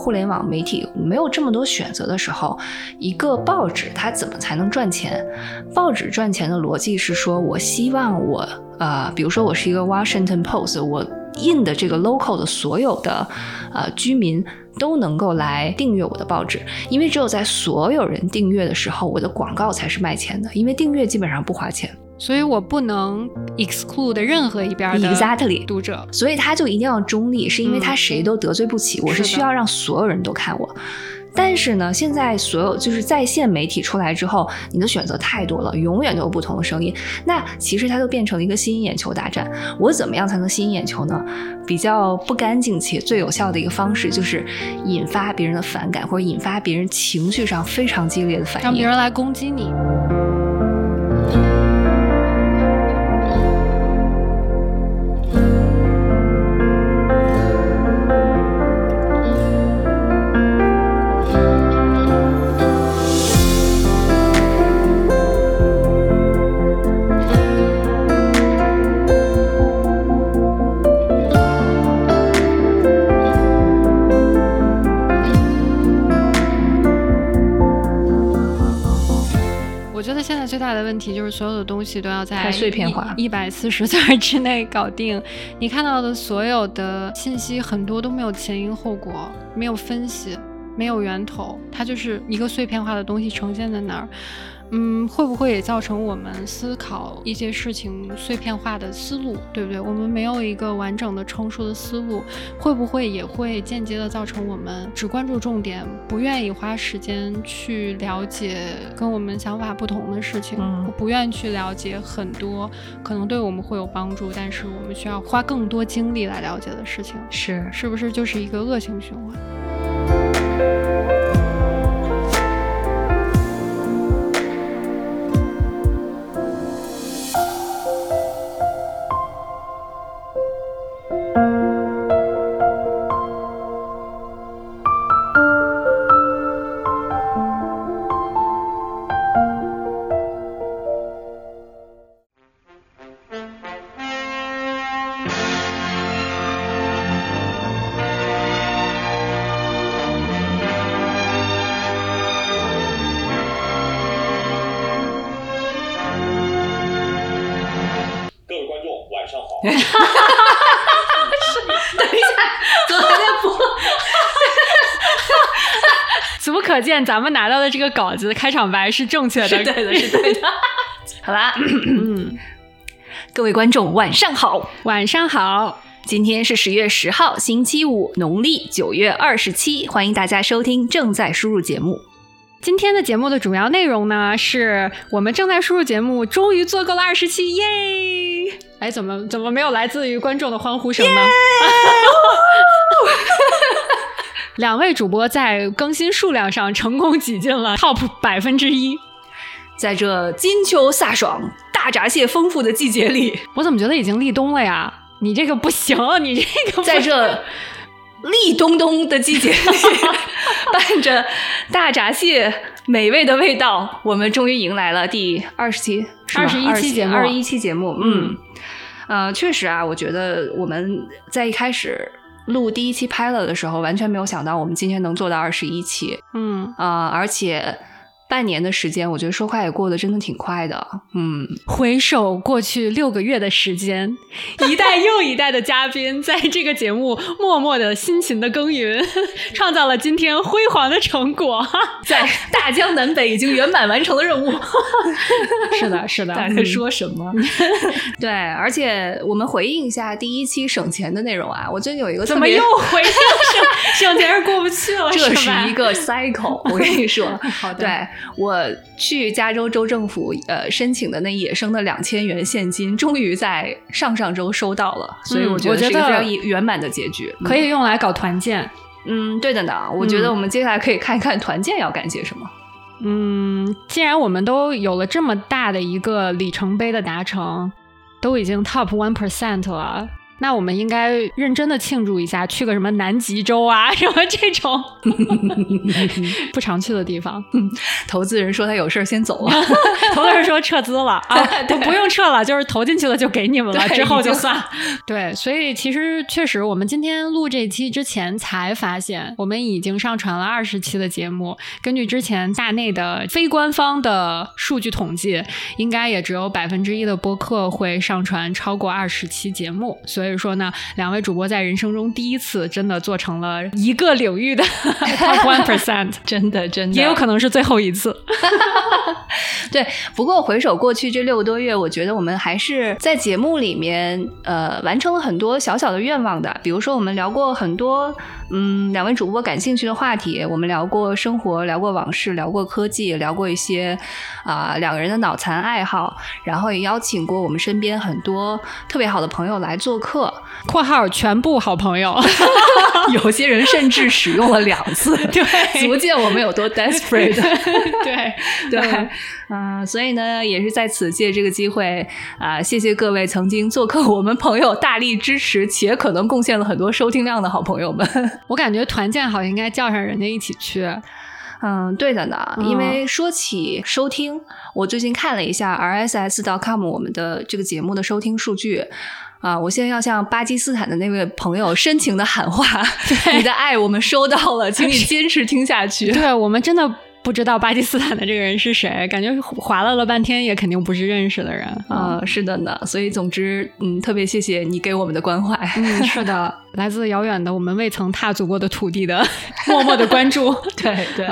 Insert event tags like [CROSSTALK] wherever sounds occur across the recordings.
互联网媒体，没有这么多选择的时候，一个报纸它怎么才能赚钱？报纸赚钱的逻辑是说，我希望我呃，比如说我是一个 Washington Post，我印的这个 local 的所有的呃居民都能够来订阅我的报纸，因为只有在所有人订阅的时候，我的广告才是卖钱的，因为订阅基本上不花钱。所以我不能 exclude 任何一边的 exactly 读者，所以他就一定要中立，是因为他谁都得罪不起。我是需要让所有人都看我。但是呢，现在所有就是在线媒体出来之后，你的选择太多了，永远都有不同的声音。那其实它就变成了一个吸引眼球大战。我怎么样才能吸引眼球呢？比较不干净且最有效的一个方式，就是引发别人的反感，或者引发别人情绪上非常激烈的反应，让别人来攻击你。问题就是所有的东西都要在碎片化一百四十 [LAUGHS] 字之内搞定。你看到的所有的信息很多都没有前因后果，没有分析，没有源头，它就是一个碎片化的东西呈现在那儿。嗯，会不会也造成我们思考一些事情碎片化的思路，对不对？我们没有一个完整的成熟的思路，会不会也会间接的造成我们只关注重点，不愿意花时间去了解跟我们想法不同的事情，不愿意去了解很多可能对我们会有帮助，但是我们需要花更多精力来了解的事情，是是不是就是一个恶性循环？咱们拿到的这个稿子开场白是正确的，是对的，是对的。[LAUGHS] 好啦，嗯，各位观众，晚上好，晚上好。今天是十月十号，星期五，农历九月二十七。欢迎大家收听正在输入节目。今天的节目的主要内容呢，是我们正在输入节目终于做够了二十期，耶！哎，怎么怎么没有来自于观众的欢呼声呢？[LAUGHS] [LAUGHS] 两位主播在更新数量上成功挤进了 top 百分之一，在这金秋飒爽、大闸蟹丰富的季节里，我怎么觉得已经立冬了呀？你这个不行，[LAUGHS] 你这个在这。立冬冬的季节里，[LAUGHS] 伴着大闸蟹美味的味道，我们终于迎来了第二十期、二十一期节目。二十一期节目，嗯，呃，确实啊，我觉得我们在一开始录第一期拍了的时候，完全没有想到我们今天能做到二十一期。嗯啊，而且。半年的时间，我觉得说快也过得真的挺快的。嗯，回首过去六个月的时间，一代又一代的嘉宾在这个节目默默的辛勤的耕耘，创造了今天辉煌的成果，[LAUGHS] 在大江南北已经圆满完成了任务。[LAUGHS] 是的，是的。在说什么？[LAUGHS] 对，而且我们回应一下第一期省钱的内容啊，我最近有一个怎么又回应省钱是过不去了？这是一个 cycle，我跟你说。好的。对。我去加州州政府呃申请的那野生的两千元现金，终于在上上周收到了，所以我觉得是一个非常圆满的结局，可以用来搞团建。嗯，对的呢。我觉得我们接下来可以看一看团建要干些什么。嗯，既然我们都有了这么大的一个里程碑的达成，都已经 top one percent 了。那我们应该认真的庆祝一下，去个什么南极洲啊，[LAUGHS] 什么这种 [LAUGHS] 不常去的地方。投资人说他有事儿先走了，[LAUGHS] 投资人说撤资了啊，不不用撤了，就是投进去了就给你们了，之后就算。对，所以其实确实，我们今天录这期之前才发现，我们已经上传了二十期的节目。根据之前大内的非官方的数据统计，应该也只有百分之一的播客会上传超过二十期节目。所以说呢，两位主播在人生中第一次真的做成了一个领域的 [LAUGHS] top one percent，真的真的，也有可能是最后一次。[LAUGHS] 对，不过回首过去这六个多月，我觉得我们还是在节目里面呃完成了很多小小的愿望的。比如说，我们聊过很多嗯两位主播感兴趣的话题，我们聊过生活，聊过往事，聊过科技，聊过一些啊两个人的脑残爱好，然后也邀请过我们身边很多特别好的朋友来做客（括号全部好朋友 [LAUGHS] ），有些人甚至使用了两次，对，[LAUGHS] 足见我们有多 desperate。对对，[LAUGHS] 嗯，所以呢，也是在此借这个机会啊，谢谢各位曾经做客我们朋友大力支持且可能贡献了很多收听量的好朋友们。[LAUGHS] 我感觉团建好应该叫上人家一起去。嗯，对的呢，因为说起收听，我最近看了一下 RSS.com 我们的这个节目的收听数据啊，我现在要向巴基斯坦的那位朋友深情的喊话：你的爱我们收到了，请你坚持听下去。对我们真的。不知道巴基斯坦的这个人是谁，感觉划拉了半天也肯定不是认识的人啊。是的呢，所以总之，嗯，特别谢谢你给我们的关怀。嗯，是的，[LAUGHS] 来自遥远的我们未曾踏足过的土地的 [LAUGHS] 默默的关注。对 [LAUGHS] 对。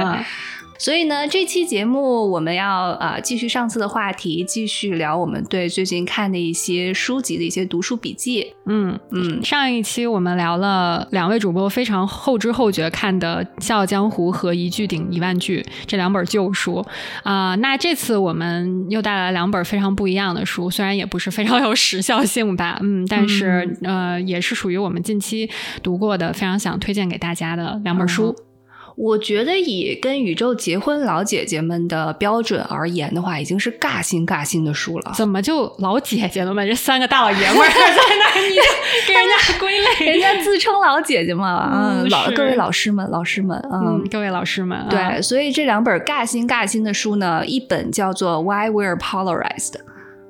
所以呢，这期节目我们要啊继续上次的话题，继续聊我们对最近看的一些书籍的一些读书笔记。嗯嗯，上一期我们聊了两位主播非常后知后觉看的《笑傲江湖》和《一句顶一万句》这两本旧书啊。那这次我们又带来两本非常不一样的书，虽然也不是非常有时效性吧，嗯，但是呃也是属于我们近期读过的，非常想推荐给大家的两本书。我觉得以跟宇宙结婚老姐姐们的标准而言的话，已经是尬新尬新的书了。怎么就老姐姐了嘛？这三个大老爷们儿 [LAUGHS] 在那，你就 [LAUGHS] 给人家归类，人家自称老姐姐嘛。嗯，老各位老师们，老师们，嗯，各位老师们，对。所以这两本尬新尬新的书呢，一本叫做《Why We're Polarized》。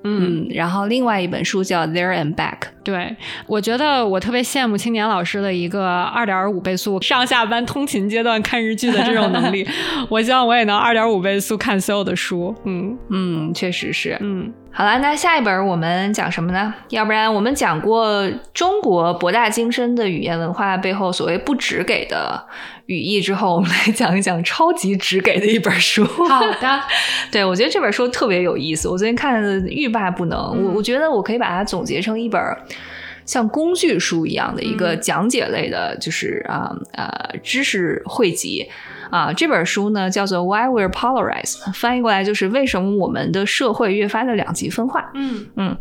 嗯，然后另外一本书叫《There and Back》。对，我觉得我特别羡慕青年老师的一个二点五倍速上下班通勤阶段看日剧的这种能力。[LAUGHS] 我希望我也能二点五倍速看所有的书。嗯嗯，确实是。嗯，好了，那下一本我们讲什么呢？要不然我们讲过中国博大精深的语言文化背后所谓不直给的。语义之后，我们来讲一讲超级直给的一本书。好的，[LAUGHS] 对我觉得这本书特别有意思，我最近看的欲罢不能。我我觉得我可以把它总结成一本像工具书一样的一个讲解类的，就是啊呃知识汇集啊。这本书呢叫做《Why We're Polarized》，翻译过来就是为什么我们的社会越发的两极分化。嗯嗯，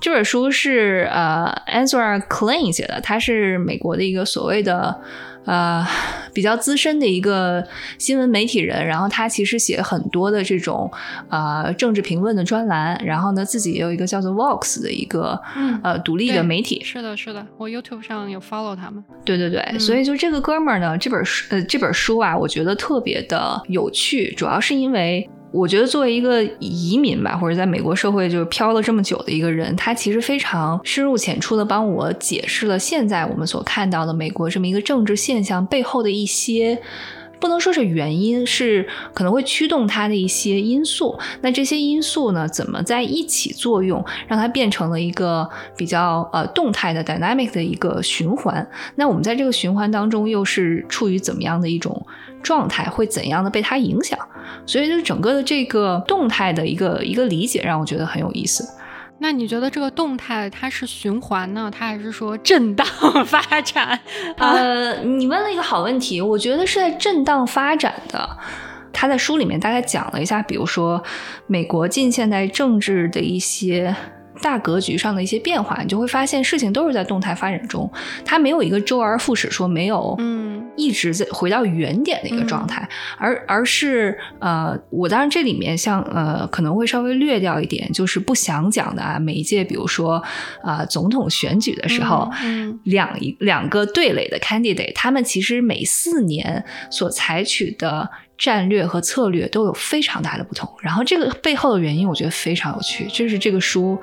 这本书是呃 Answer Klein 写的，他是美国的一个所谓的。呃，比较资深的一个新闻媒体人，然后他其实写很多的这种呃政治评论的专栏，然后呢自己也有一个叫做 Vox 的一个呃独立的媒体。是的，是的，我 YouTube 上有 follow 他们。对对对，所以就这个哥们儿呢，这本书呃这本书啊，我觉得特别的有趣，主要是因为。我觉得作为一个移民吧，或者在美国社会就是漂了这么久的一个人，他其实非常深入浅出的帮我解释了现在我们所看到的美国这么一个政治现象背后的一些，不能说是原因，是可能会驱动它的一些因素。那这些因素呢，怎么在一起作用，让它变成了一个比较呃动态的 dynamic 的一个循环？那我们在这个循环当中又是处于怎么样的一种？状态会怎样的被它影响？所以就整个的这个动态的一个一个理解，让我觉得很有意思。那你觉得这个动态它是循环呢，它还是说震荡发展？呃，你问了一个好问题，我觉得是在震荡发展的。他在书里面大概讲了一下，比如说美国近现代政治的一些。大格局上的一些变化，你就会发现事情都是在动态发展中，它没有一个周而复始，说没有，嗯，一直在回到原点的一个状态，而而是呃，我当然这里面像呃可能会稍微略掉一点，就是不想讲的啊，每一届比如说啊总统选举的时候，嗯两一两个对垒的 candidate，他们其实每四年所采取的战略和策略都有非常大的不同，然后这个背后的原因，我觉得非常有趣，这是这个书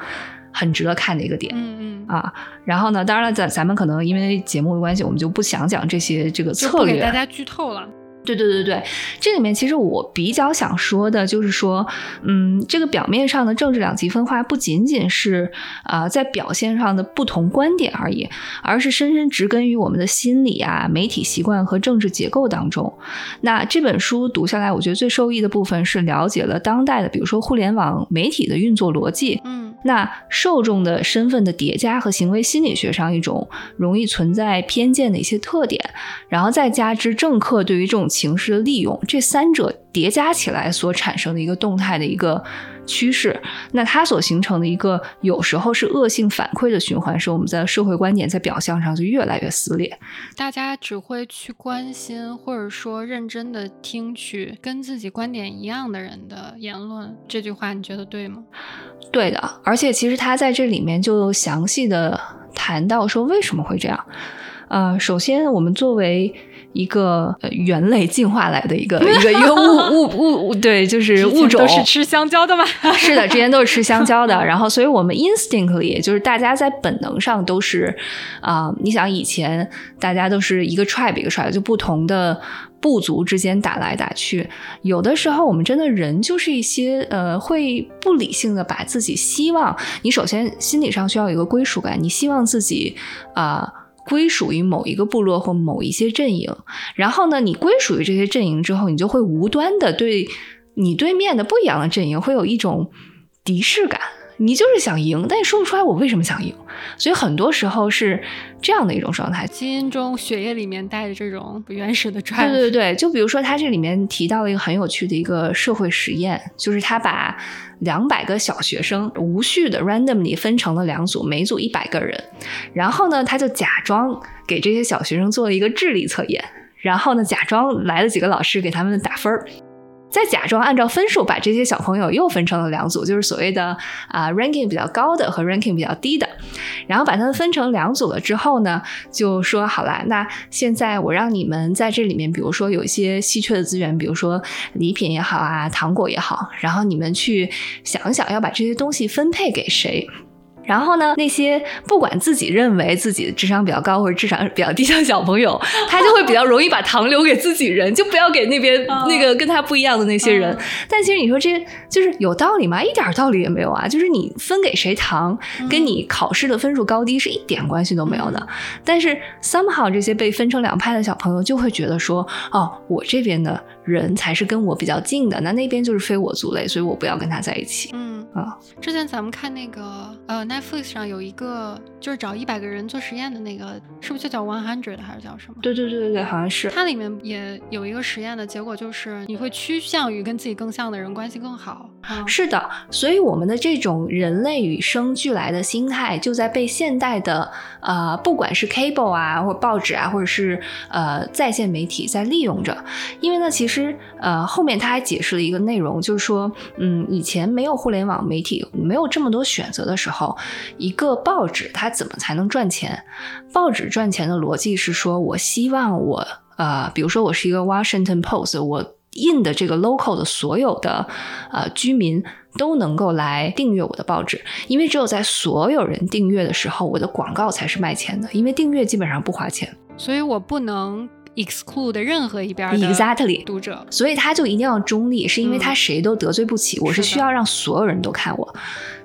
很值得看的一个点。嗯嗯，啊，然后呢，当然了，咱咱们可能因为节目的关系，我们就不想讲这些这个策略。给大家剧透了。对对对对，这里面其实我比较想说的就是说，嗯，这个表面上的政治两极分化不仅仅是啊、在表现上的不同观点而已，而是深深植根于我们的心理啊、媒体习惯和政治结构当中。那这本书读下来，我觉得最受益的部分是了解了当代的，比如说互联网媒体的运作逻辑，嗯那受众的身份的叠加和行为心理学上一种容易存在偏见的一些特点，然后再加之政客对于这种情势的利用，这三者叠加起来所产生的一个动态的一个趋势，那它所形成的一个有时候是恶性反馈的循环，是我们在社会观点在表象上就越来越撕裂。大家只会去关心，或者说认真的听取跟自己观点一样的人的言论。这句话你觉得对吗？对的，而且其实他在这里面就详细的谈到说为什么会这样。呃，首先我们作为一个呃猿类进化来的一个 [LAUGHS] 一个一个物物物物，对，就是物种都是吃香蕉的吗？[LAUGHS] 是的，之前都是吃香蕉的，[LAUGHS] 然后所以我们 instinctly 就是大家在本能上都是啊、你想以前大家都是一个 tribe 一个 tribe，就不同的部族之间打来打去，有的时候我们真的人就是一些呃会不理性的把自己希望，你首先心理上需要有一个归属感，你希望自己啊。归属于某一个部落或某一些阵营，然后呢，你归属于这些阵营之后，你就会无端的对你对面的不一样的阵营会有一种敌视感。你就是想赢，但你说不出来我为什么想赢，所以很多时候是这样的一种状态。基因中、血液里面带着这种不原始的对 drive。对对，就比如说他这里面提到了一个很有趣的一个社会实验，就是他把两百个小学生无序的 randomly 分成了两组，每组一百个人，然后呢，他就假装给这些小学生做了一个智力测验，然后呢，假装来了几个老师给他们打分儿。再假装按照分数把这些小朋友又分成了两组，就是所谓的啊、ranking 比较高的和 ranking 比较低的，然后把他们分成两组了之后呢，就说好啦，那现在我让你们在这里面，比如说有一些稀缺的资源，比如说礼品也好啊，糖果也好，然后你们去想想要把这些东西分配给谁。然后呢，那些不管自己认为自己的智商比较高或者智商比较低的小朋友，[LAUGHS] 他就会比较容易把糖留给自己人，就不要给那边、嗯那个跟他不一样的那些人。嗯但其实你说这就是有道理吗？一点道理也没有啊！就是你分给谁糖，跟你考试的分数高低是一点关系都没有的。但是 somehow 这些被分成两派的小朋友就会觉得说，哦，我这边的人才是跟我比较近的，那那边就是非我族类，所以我不要跟他在一起。嗯啊之前咱们看那个呃 Netflix 上有一个就是找一百个人做实验的那个，是不是就叫 One Hundred 还是叫什么？对对对对对，好像是。它里面也有一个实验的结果，就是你会趋向于跟自己更像的人关系更好。是的，所以我们的这种人类与生俱来的心态，就在被现代的呃，不管是 cable 啊，或者报纸啊，或者是呃在线媒体在利用着。因为呢，其实呃后面他还解释了一个内容，就是说，嗯，以前没有互联网媒体，没有这么多选择的时候，一个报纸它怎么才能赚钱？报纸赚钱的逻辑是说，我希望我呃，比如说我是一个 Washington Post，我印的这个 local 的所有的呃居民都能够来订阅我的报纸，因为只有在所有人订阅的时候，我的广告才是卖钱的，因为订阅基本上不花钱。所以我不能 exclude 任何一边的 Exactly 读者。所以他就一定要中立，是因为嗯他谁都得罪不起。我是需要让所有人都看我。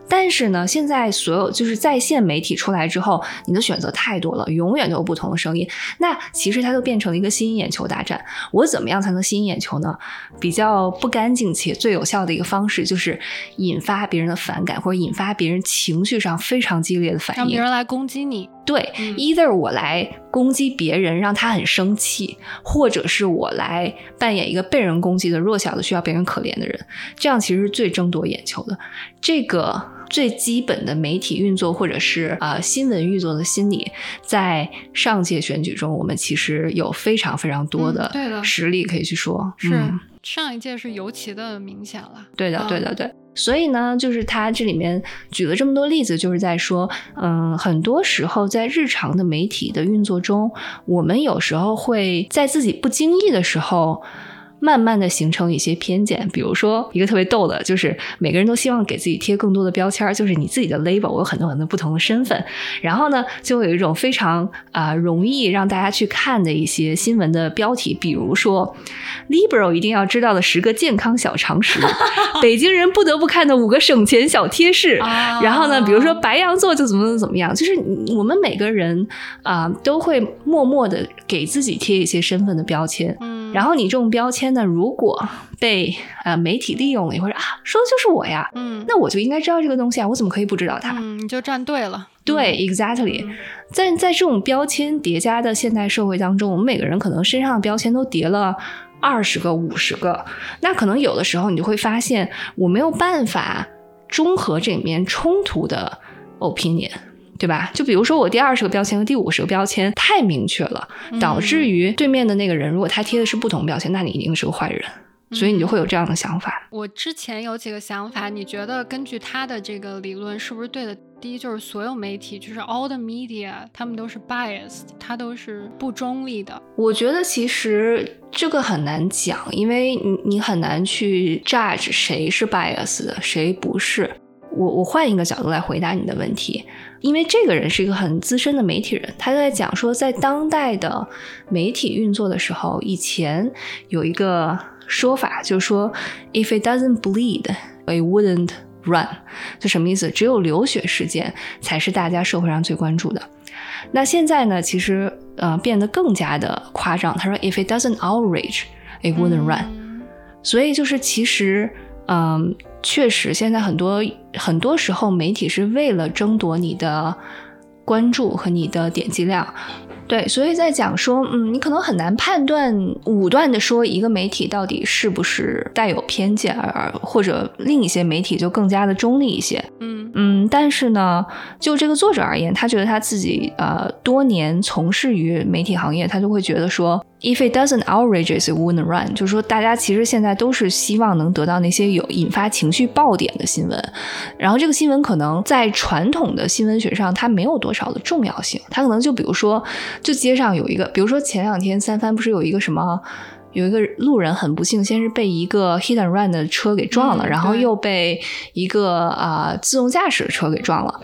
但是呢，现在所有就是在线媒体出来之后，你的选择太多了，永远都有不同的声音。那其实它就变成了一个吸引眼球大战。我怎么样才能吸引眼球呢？比较不干净且最有效的一个方式，就是引发别人的反感，或者引发别人情绪上非常激烈的反应。让别人来攻击你，对、嗯 e i t h e r 我来攻击别人，让他很生气，或者是我来扮演一个被人攻击的弱小的、需要别人可怜的人，这样其实是最争夺眼球的。这个最基本的媒体运作或者是呃新闻运作的心理，在上届选举中，我们其实有非常非常多的实例可以去说。是嗯上一届是尤其的明显了。对的，嗯对的，对。所以呢，就是他这里面举了这么多例子，就是在说，嗯，很多时候在日常的媒体的运作中，我们有时候会在自己不经意的时候。慢慢的形成一些偏见，比如说一个特别逗的，就是每个人都希望给自己贴更多的标签儿，就是你自己的 label，我有很多很多不同的身份，然后呢，就会有一种非常啊、容易让大家去看的一些新闻的标题，比如说 liberal 一定要知道的十个健康小常识，[LAUGHS] 北京人不得不看的五个省钱小贴士。啊。然后呢，比如说白羊座就怎么怎么样，就是我们每个人啊、都会默默的给自己贴一些身份的标签。嗯，然后你这种标签呢，如果被呃媒体利用了，你会说啊，说的就是我呀，嗯，那我就应该知道这个东西啊，我怎么可以不知道它？嗯，你就站对了。对，exactly，嗯在在这种标签叠加的现代社会当中，我们每个人可能身上的标签都叠了二十个、五十个，那可能有的时候你就会发现，我没有办法中和这里面冲突的 opinion。对吧？就比如说我第二十个标签和第五十个标签太明确了，导致于对面的那个人，如果他贴的是不同标签，那你一定是个坏人，所以你就会有这样的想法。我之前有几个想法，你觉得根据他的这个理论是不是对的？第一就是所有媒体，就是 all the media，他们都是 biased，它都是不中立的。我觉得其实这个很难讲，因为你你很难去 judge 谁是 bias 的，谁不是。我我换一个角度来回答你的问题，因为这个人是一个很资深的媒体人，他在讲说，在当代的媒体运作的时候，以前有一个说法，就是说，if it doesn't bleed, it wouldn't run，就什么意思？只有流血事件才是大家社会上最关注的。那现在呢，其实呃变得更加的夸张。他说，if it doesn't outrage, it wouldn't run。嗯所以就是其实，嗯，确实现在很多很多时候媒体是为了争夺你的关注和你的点击量。对，所以在讲说，嗯，你可能很难判断武断的说一个媒体到底是不是带有偏见，而或者另一些媒体就更加的中立一些。嗯嗯，但是呢，就这个作者而言，他觉得他自己呃多年从事于媒体行业，他就会觉得说，if it doesn't outrage,s it wouldn't run，就是说大家其实现在都是希望能得到那些有引发情绪爆点的新闻，然后这个新闻可能在传统的新闻学上它没有多少的重要性，它可能就比如说，就街上有一个，比如说前两天三番不是有一个什么。有一个路人很不幸，先是被一个 hit and run 的车给撞了，嗯然后又被一个啊、自动驾驶的车给撞了。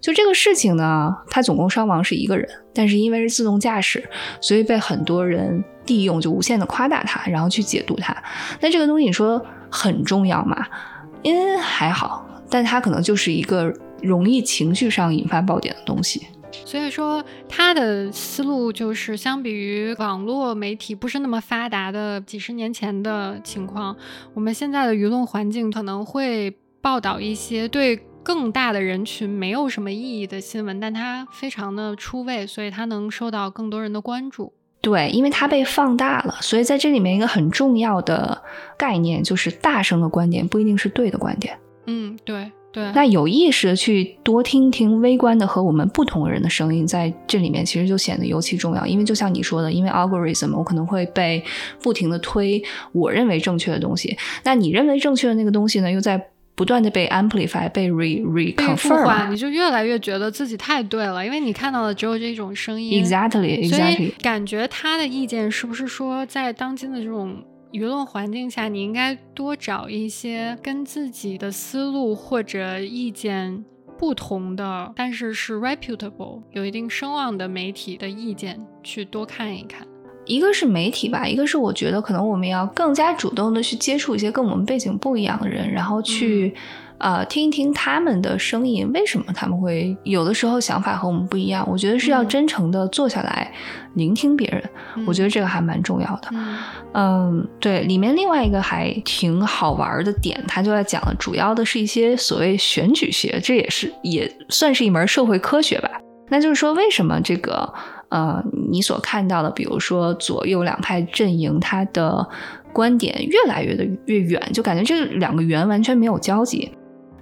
就这个事情呢，他总共伤亡是一个人，但是因为是自动驾驶，所以被很多人利用，就无限的夸大它，然后去解读它。那这个东西你说很重要吗？嗯，还好，但它可能就是一个容易情绪上引发爆点的东西。所以说，他的思路就是，相比于网络媒体不是那么发达的几十年前的情况，我们现在的舆论环境可能会报道一些对更大的人群没有什么意义的新闻，但它非常的出位，所以它能受到更多人的关注。对，因为它被放大了，所以在这里面一个很重要的概念就是，大声的观点不一定是对的观点。嗯，对对。那有意识的去多听听微观的和我们不同人的声音，在这里面其实就显得尤其重要。因为就像你说的，因为 algorithm，我可能会被不停的推我认为正确的东西，那你认为正确的那个东西呢，又在不断的被 amplify、被 re reconfirm 复，。你就越来越觉得自己太对了，因为你看到的只有这种声音。Exactly, exactly. 感觉他的意见是不是说，在当今的这种舆论环境下，你应该多找一些跟自己的思路或者意见不同的，但是是 reputable 有一定声望的媒体的意见去多看一看。一个是媒体吧，一个是我觉得可能我们要更加主动的去接触一些跟我们背景不一样的人，然后去、呃听一听他们的声音，为什么他们会有的时候想法和我们不一样？我觉得是要嗯真诚的坐下来聆听别人，我觉得这个还蛮重要的。嗯嗯，对，里面另外一个还挺好玩的点，他就在讲了，主要的是一些所谓选举学，这也是也算是一门社会科学吧。那就是说，为什么这个呃，你所看到的，比如说左右两派阵营，它的观点越来越的越远，就感觉这两个圆完全没有交集。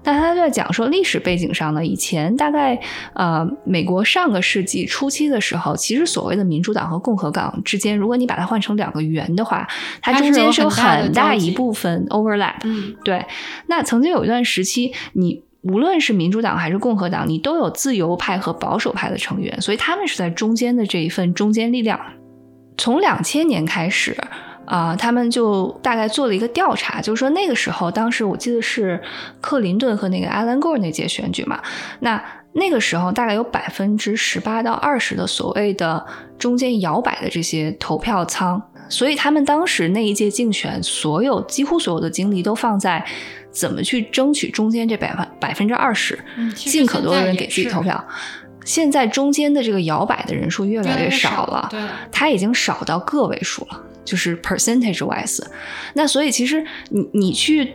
那他就在讲说历史背景上呢，以前大概呃美国上个世纪初期的时候，其实所谓的民主党和共和党之间，如果你把它换成两个圆的话，它中间是有很大一部分 overlap。嗯，对。那曾经有一段时期，你无论是民主党还是共和党，你都有自由派和保守派的成员，所以他们是在中间的这一份中间力量。从两千年开始。啊，他们就大概做了一个调查，就是说那个时候，当时我记得是克林顿和那个 Alan Gore 那届选举嘛，那那个时候大概有百分之十八到二十的所谓的中间摇摆的这些投票仓，所以他们当时那一届竞选，所有几乎所有的精力都放在怎么去争取中间这百分百分之二十，尽可多的人给自己投票。现在中间的这个摇摆的人数越来越少了，对，它已经少到个位数了。就是 percentage wise，那所以其实你你去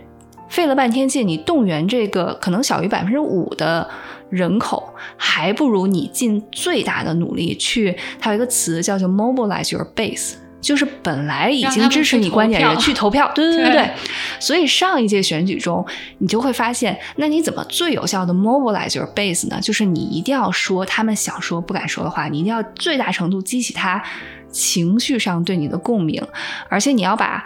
费了半天劲，你动员这个可能小于百分之五的人口，还不如你尽最大的努力去。它有一个词叫做 mobilize your base，就是本来已经支持你观点的人去投票。[LAUGHS] 对对对对。所以上一届选举中，你就会发现，那你怎么最有效的 mobilize your base 呢？就是你一定要说他们想说不敢说的话，你一定要最大程度激起他。情绪上对你的共鸣，而且你要把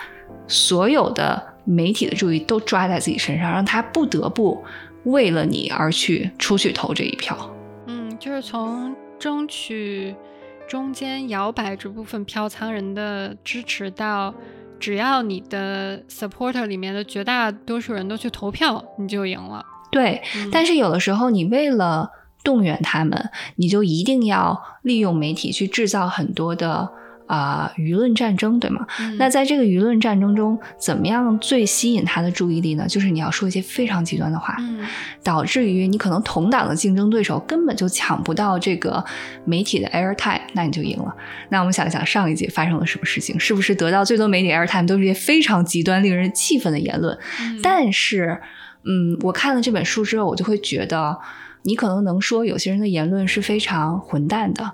所有的媒体的注意都抓在自己身上，让他不得不为了你而去出去投这一票。嗯，就是从争取中间摇摆这部分票仓人的支持，到只要你的 supporter 里面的绝大多数人都去投票，你就赢了。对，但是有的时候你为了动员他们，你就一定要利用媒体去制造很多的。啊，舆论战争，对吗？那在这个舆论战争中，怎么样最吸引他的注意力呢？就是你要说一些非常极端的话，导致于你可能同党的竞争对手根本就抢不到这个媒体的 air time，那你就赢了。那我们想一想上一届发生了什么事情？是不是得到最多媒体 air time 都是一些非常极端、令人气愤的言论？但是，嗯，我看了这本书之后，我就会觉得，你可能能说有些人的言论是非常混蛋的。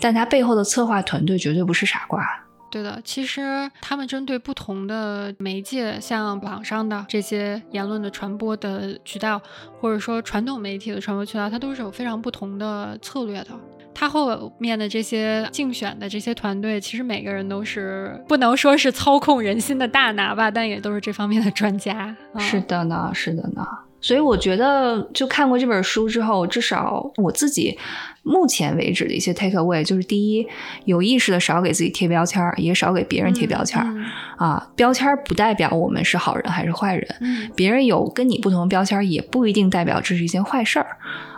但他背后的策划团队绝对不是傻瓜。对的，其实他们针对不同的媒介，像网上的这些言论的传播的渠道，或者说传统媒体的传播渠道，它都是有非常不同的策略的。他后面的这些竞选的这些团队，其实每个人都是不能说是操控人心的大拿吧，但也都是这方面的专家。是的呢，是的呢。所以我觉得，就看过这本书之后，至少我自己目前为止的一些 take away 就是：第一，有意识的少给自己贴标签儿，也少给别人贴标签儿。啊，标签儿不代表我们是好人还是坏人，别人有跟你不同的标签儿，也不一定代表这是一件坏事儿。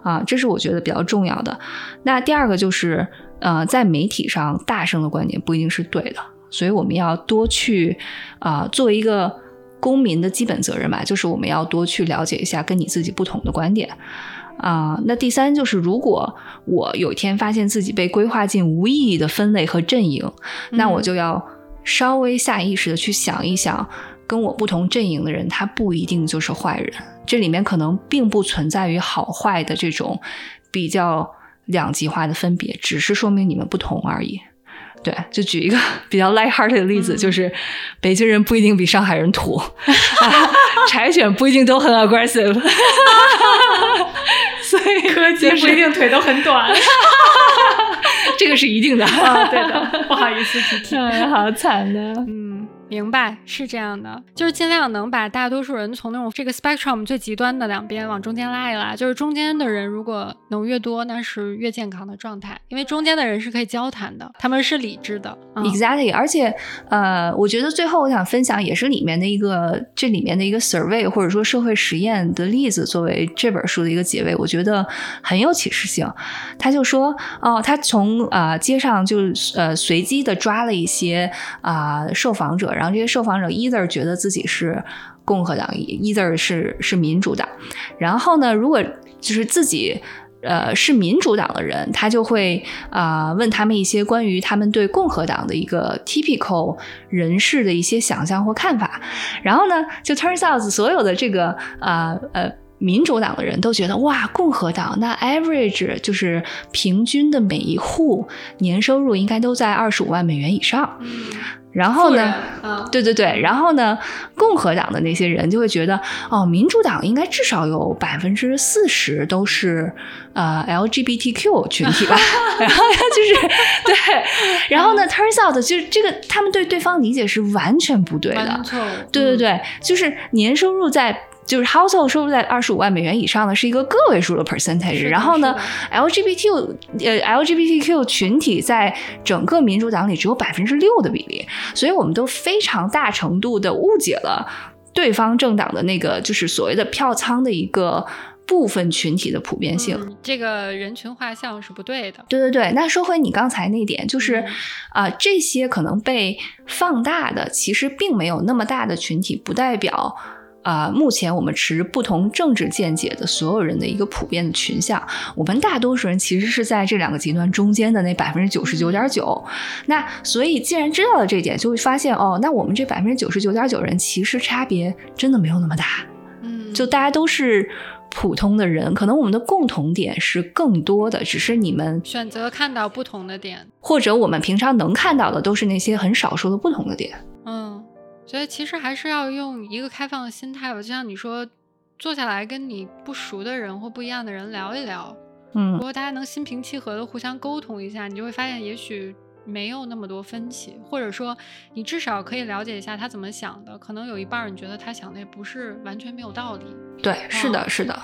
啊，这是我觉得比较重要的。那第二个就是，呃，在媒体上大声的观点不一定是对的，所以我们要多去啊，作为一个。公民的基本责任吧，就是我们要多去了解一下跟你自己不同的观点啊。那第三就是，如果我有一天发现自己被规划进无意义的分类和阵营，那我就要稍微下意识的去想一想，跟我不同阵营的人，他不一定就是坏人，这里面可能并不存在于好坏的这种比较两极化的分别，只是说明你们不同而已。对，就举一个比较 light hearted 的例子，就是北京人不一定比上海人土，[LAUGHS] 柴犬不一定都很 aggressive，[LAUGHS] [LAUGHS] 所以柯基不一定腿都很短，这个是一定的啊，对的，不好意思提提，好惨的，嗯。明白是这样的，就是尽量能把大多数人从那种这个 spectrum 最极端的两边往中间拉一拉。就是中间的人如果能越多，那是越健康的状态，因为中间的人是可以交谈的，他们是理智的。Exactly，而且呃，我觉得最后我想分享也是里面的一个这里面的一个 survey 或者说社会实验的例子，作为这本书的一个结尾，我觉得很有启示性。他就说哦，他从啊街上就呃随机的抓了一些啊受访者。然后这些受访者 either 觉得自己是共和党，either 是是民主党。然后呢，如果就是自己呃是民主党的人，他就会啊问他们一些关于他们对共和党的一个 typical 人士的一些想象或看法。然后呢，就 turns out 所有的这个啊呃民主党的人都觉得哇，共和党那 average 就是平均的每一户年收入应该都在二十五万美元以上。然后呢，对对对，然后呢，共和党的那些人就会觉得，哦，民主党应该至少有百分之四十都是呃 LGBTQ 群体吧。[LAUGHS] 然后就是 [LAUGHS] 对，然后呢，turns out 就是这个他们对对方理解是完全不对的。对对对，就是年收入在。就是 household 收入在二十五万美元以上的是一个个位数的 percentage，然后呢，LGBTQ 呃 LGBTQ 群体在整个民主党里只有百分之六的比例，所以我们都非常大程度的误解了对方政党的那个就是所谓的票仓的一个部分群体的普遍性，这个人群画像是不对的。对对对，那说回你刚才那点，就是啊，这些可能被放大的，其实并没有那么大的群体，不代表。啊，目前我们持不同政治见解的所有人的一个普遍的群像，我们大多数人其实是在这两个极端中间的那百分之九十九点九。那所以，既然知道了这点，就会发现哦，那我们这百分之九十九点九人其实差别真的没有那么大。嗯，就大家都是普通的人，可能我们的共同点是更多的，只是你们选择看到不同的点，或者我们平常能看到的都是那些很少数的不同的点。嗯。所以其实还是要用一个开放的心态吧，就像你说，坐下来跟你不熟的人或不一样的人聊一聊，嗯，如果大家能心平气和的互相沟通一下，你就会发现也许没有那么多分歧，或者说你至少可以了解一下他怎么想的，可能有一半你觉得他想的也不是完全没有道理。对，是的，是的。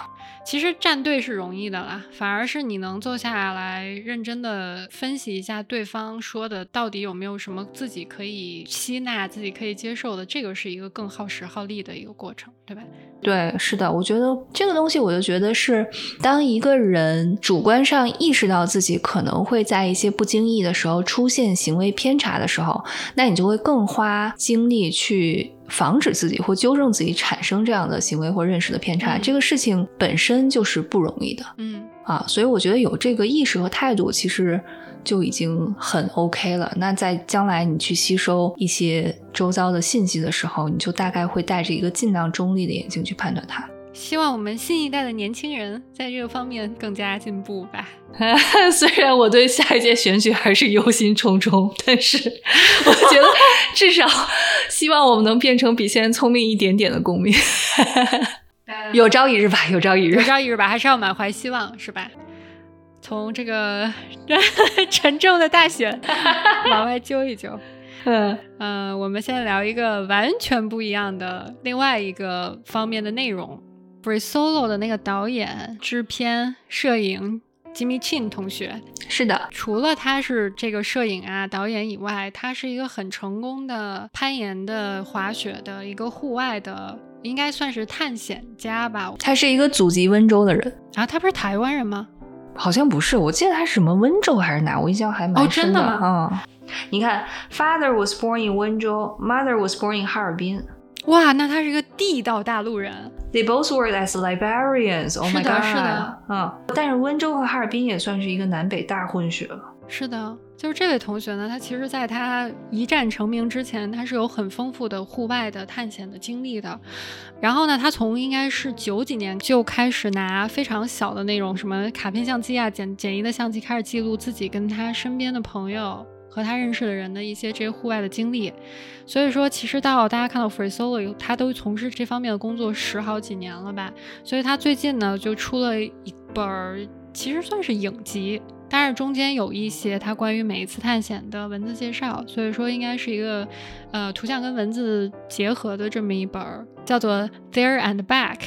其实站队是容易的啦，反而是你能坐下来认真的分析一下对方说的到底有没有什么自己可以吸纳、自己可以接受的，这个是一个更耗时耗力的一个过程，对吧？对，是的，我觉得这个东西，我就觉得是当一个人主观上意识到自己可能会在一些不经意的时候出现行为偏差的时候，那你就会更花精力去。防止自己或纠正自己产生这样的行为或认识的偏差，这个事情本身就是不容易的。嗯啊，所以我觉得有这个意识和态度，其实就已经很 OK 了。那在将来你去吸收一些周遭的信息的时候，你就大概会带着一个尽量中立的眼睛去判断它。希望我们新一代的年轻人在这个方面更加进步吧。[LAUGHS] 虽然我对下一届选举还是忧心忡忡，但是 [LAUGHS] 我觉得至少希望我们能变成比现在聪明一点点的公民。[LAUGHS] 有朝一日吧，有朝一日，有朝一日吧，还是要满怀希望，是吧？从这个沉重的大选往外揪一揪。嗯嗯，我们先聊一个完全不一样的另外一个方面的内容。Free Solo 的那个导演、制片、摄影 Jimmy Chin 同学，是的。除了他是这个摄影啊、导演以外，他是一个很成功的攀岩的、滑雪的一个户外的，应该算是探险家吧。他是一个祖籍温州的人啊，他不是台湾人吗？好像不是，我记得他是什么温州还是哪？我印象还蛮深的吗。嗯，你看，Father was born in 温州，Mother was born in 哈尔滨。哇，那他是一个地道大陆人。They both work as librarians. Oh my god！是的，嗯，但是温州和哈尔滨也算是一个南北大混血了。是的，就是这位同学呢，他其实在他一战成名之前，他是有很丰富的户外的探险的经历的。然后呢，他从应该是九几年就开始拿非常小的那种什么卡片相机啊、简简易的相机开始记录自己跟他身边的朋友。和他认识的人的一些这些户外的经历，所以说其实到大家看到 Free Solo，他都从事这方面的工作十好几年了吧。所以他最近呢就出了一本，其实算是影集，但是中间有一些他关于每一次探险的文字介绍，所以说应该是一个呃图像跟文字结合的这么一本，叫做 There and Back，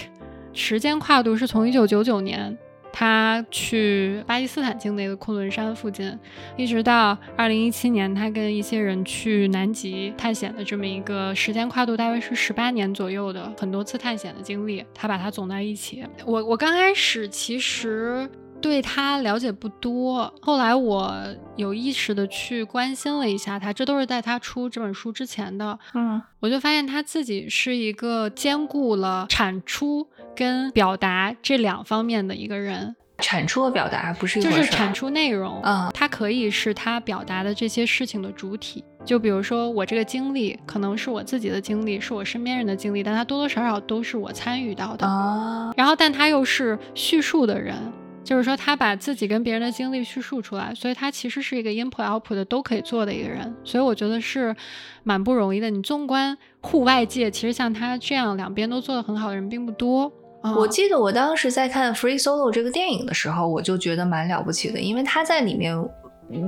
时间跨度是从一九九九年。他去巴基斯坦境内的昆仑山附近，一直到二零一七年，他跟一些人去南极探险的这么一个时间跨度，大约是十八年左右的很多次探险的经历，他把它总在一起。我我刚开始其实对他了解不多，后来我有意识的去关心了一下他，这都是在他出这本书之前的。嗯，我就发现他自己是一个兼顾了产出。跟表达这两方面的一个人，产出和表达不是一就回事儿，是产出内容，嗯它可以是他表达的这些事情的主体。就比如说我这个经历，可能是我自己的经历，是我身边人的经历，但它多多少少都是我参与到的。啊，然后，但他又是叙述的人，就是说他把自己跟别人的经历叙述出来，所以他其实是一个 input output 的都可以做的一个人。所以我觉得是蛮不容易的。你纵观户外界，其实像他这样两边都做得很好的人并不多。我记得我当时在看《Free Solo》这个电影的时候，我就觉得蛮了不起的，因为他在里面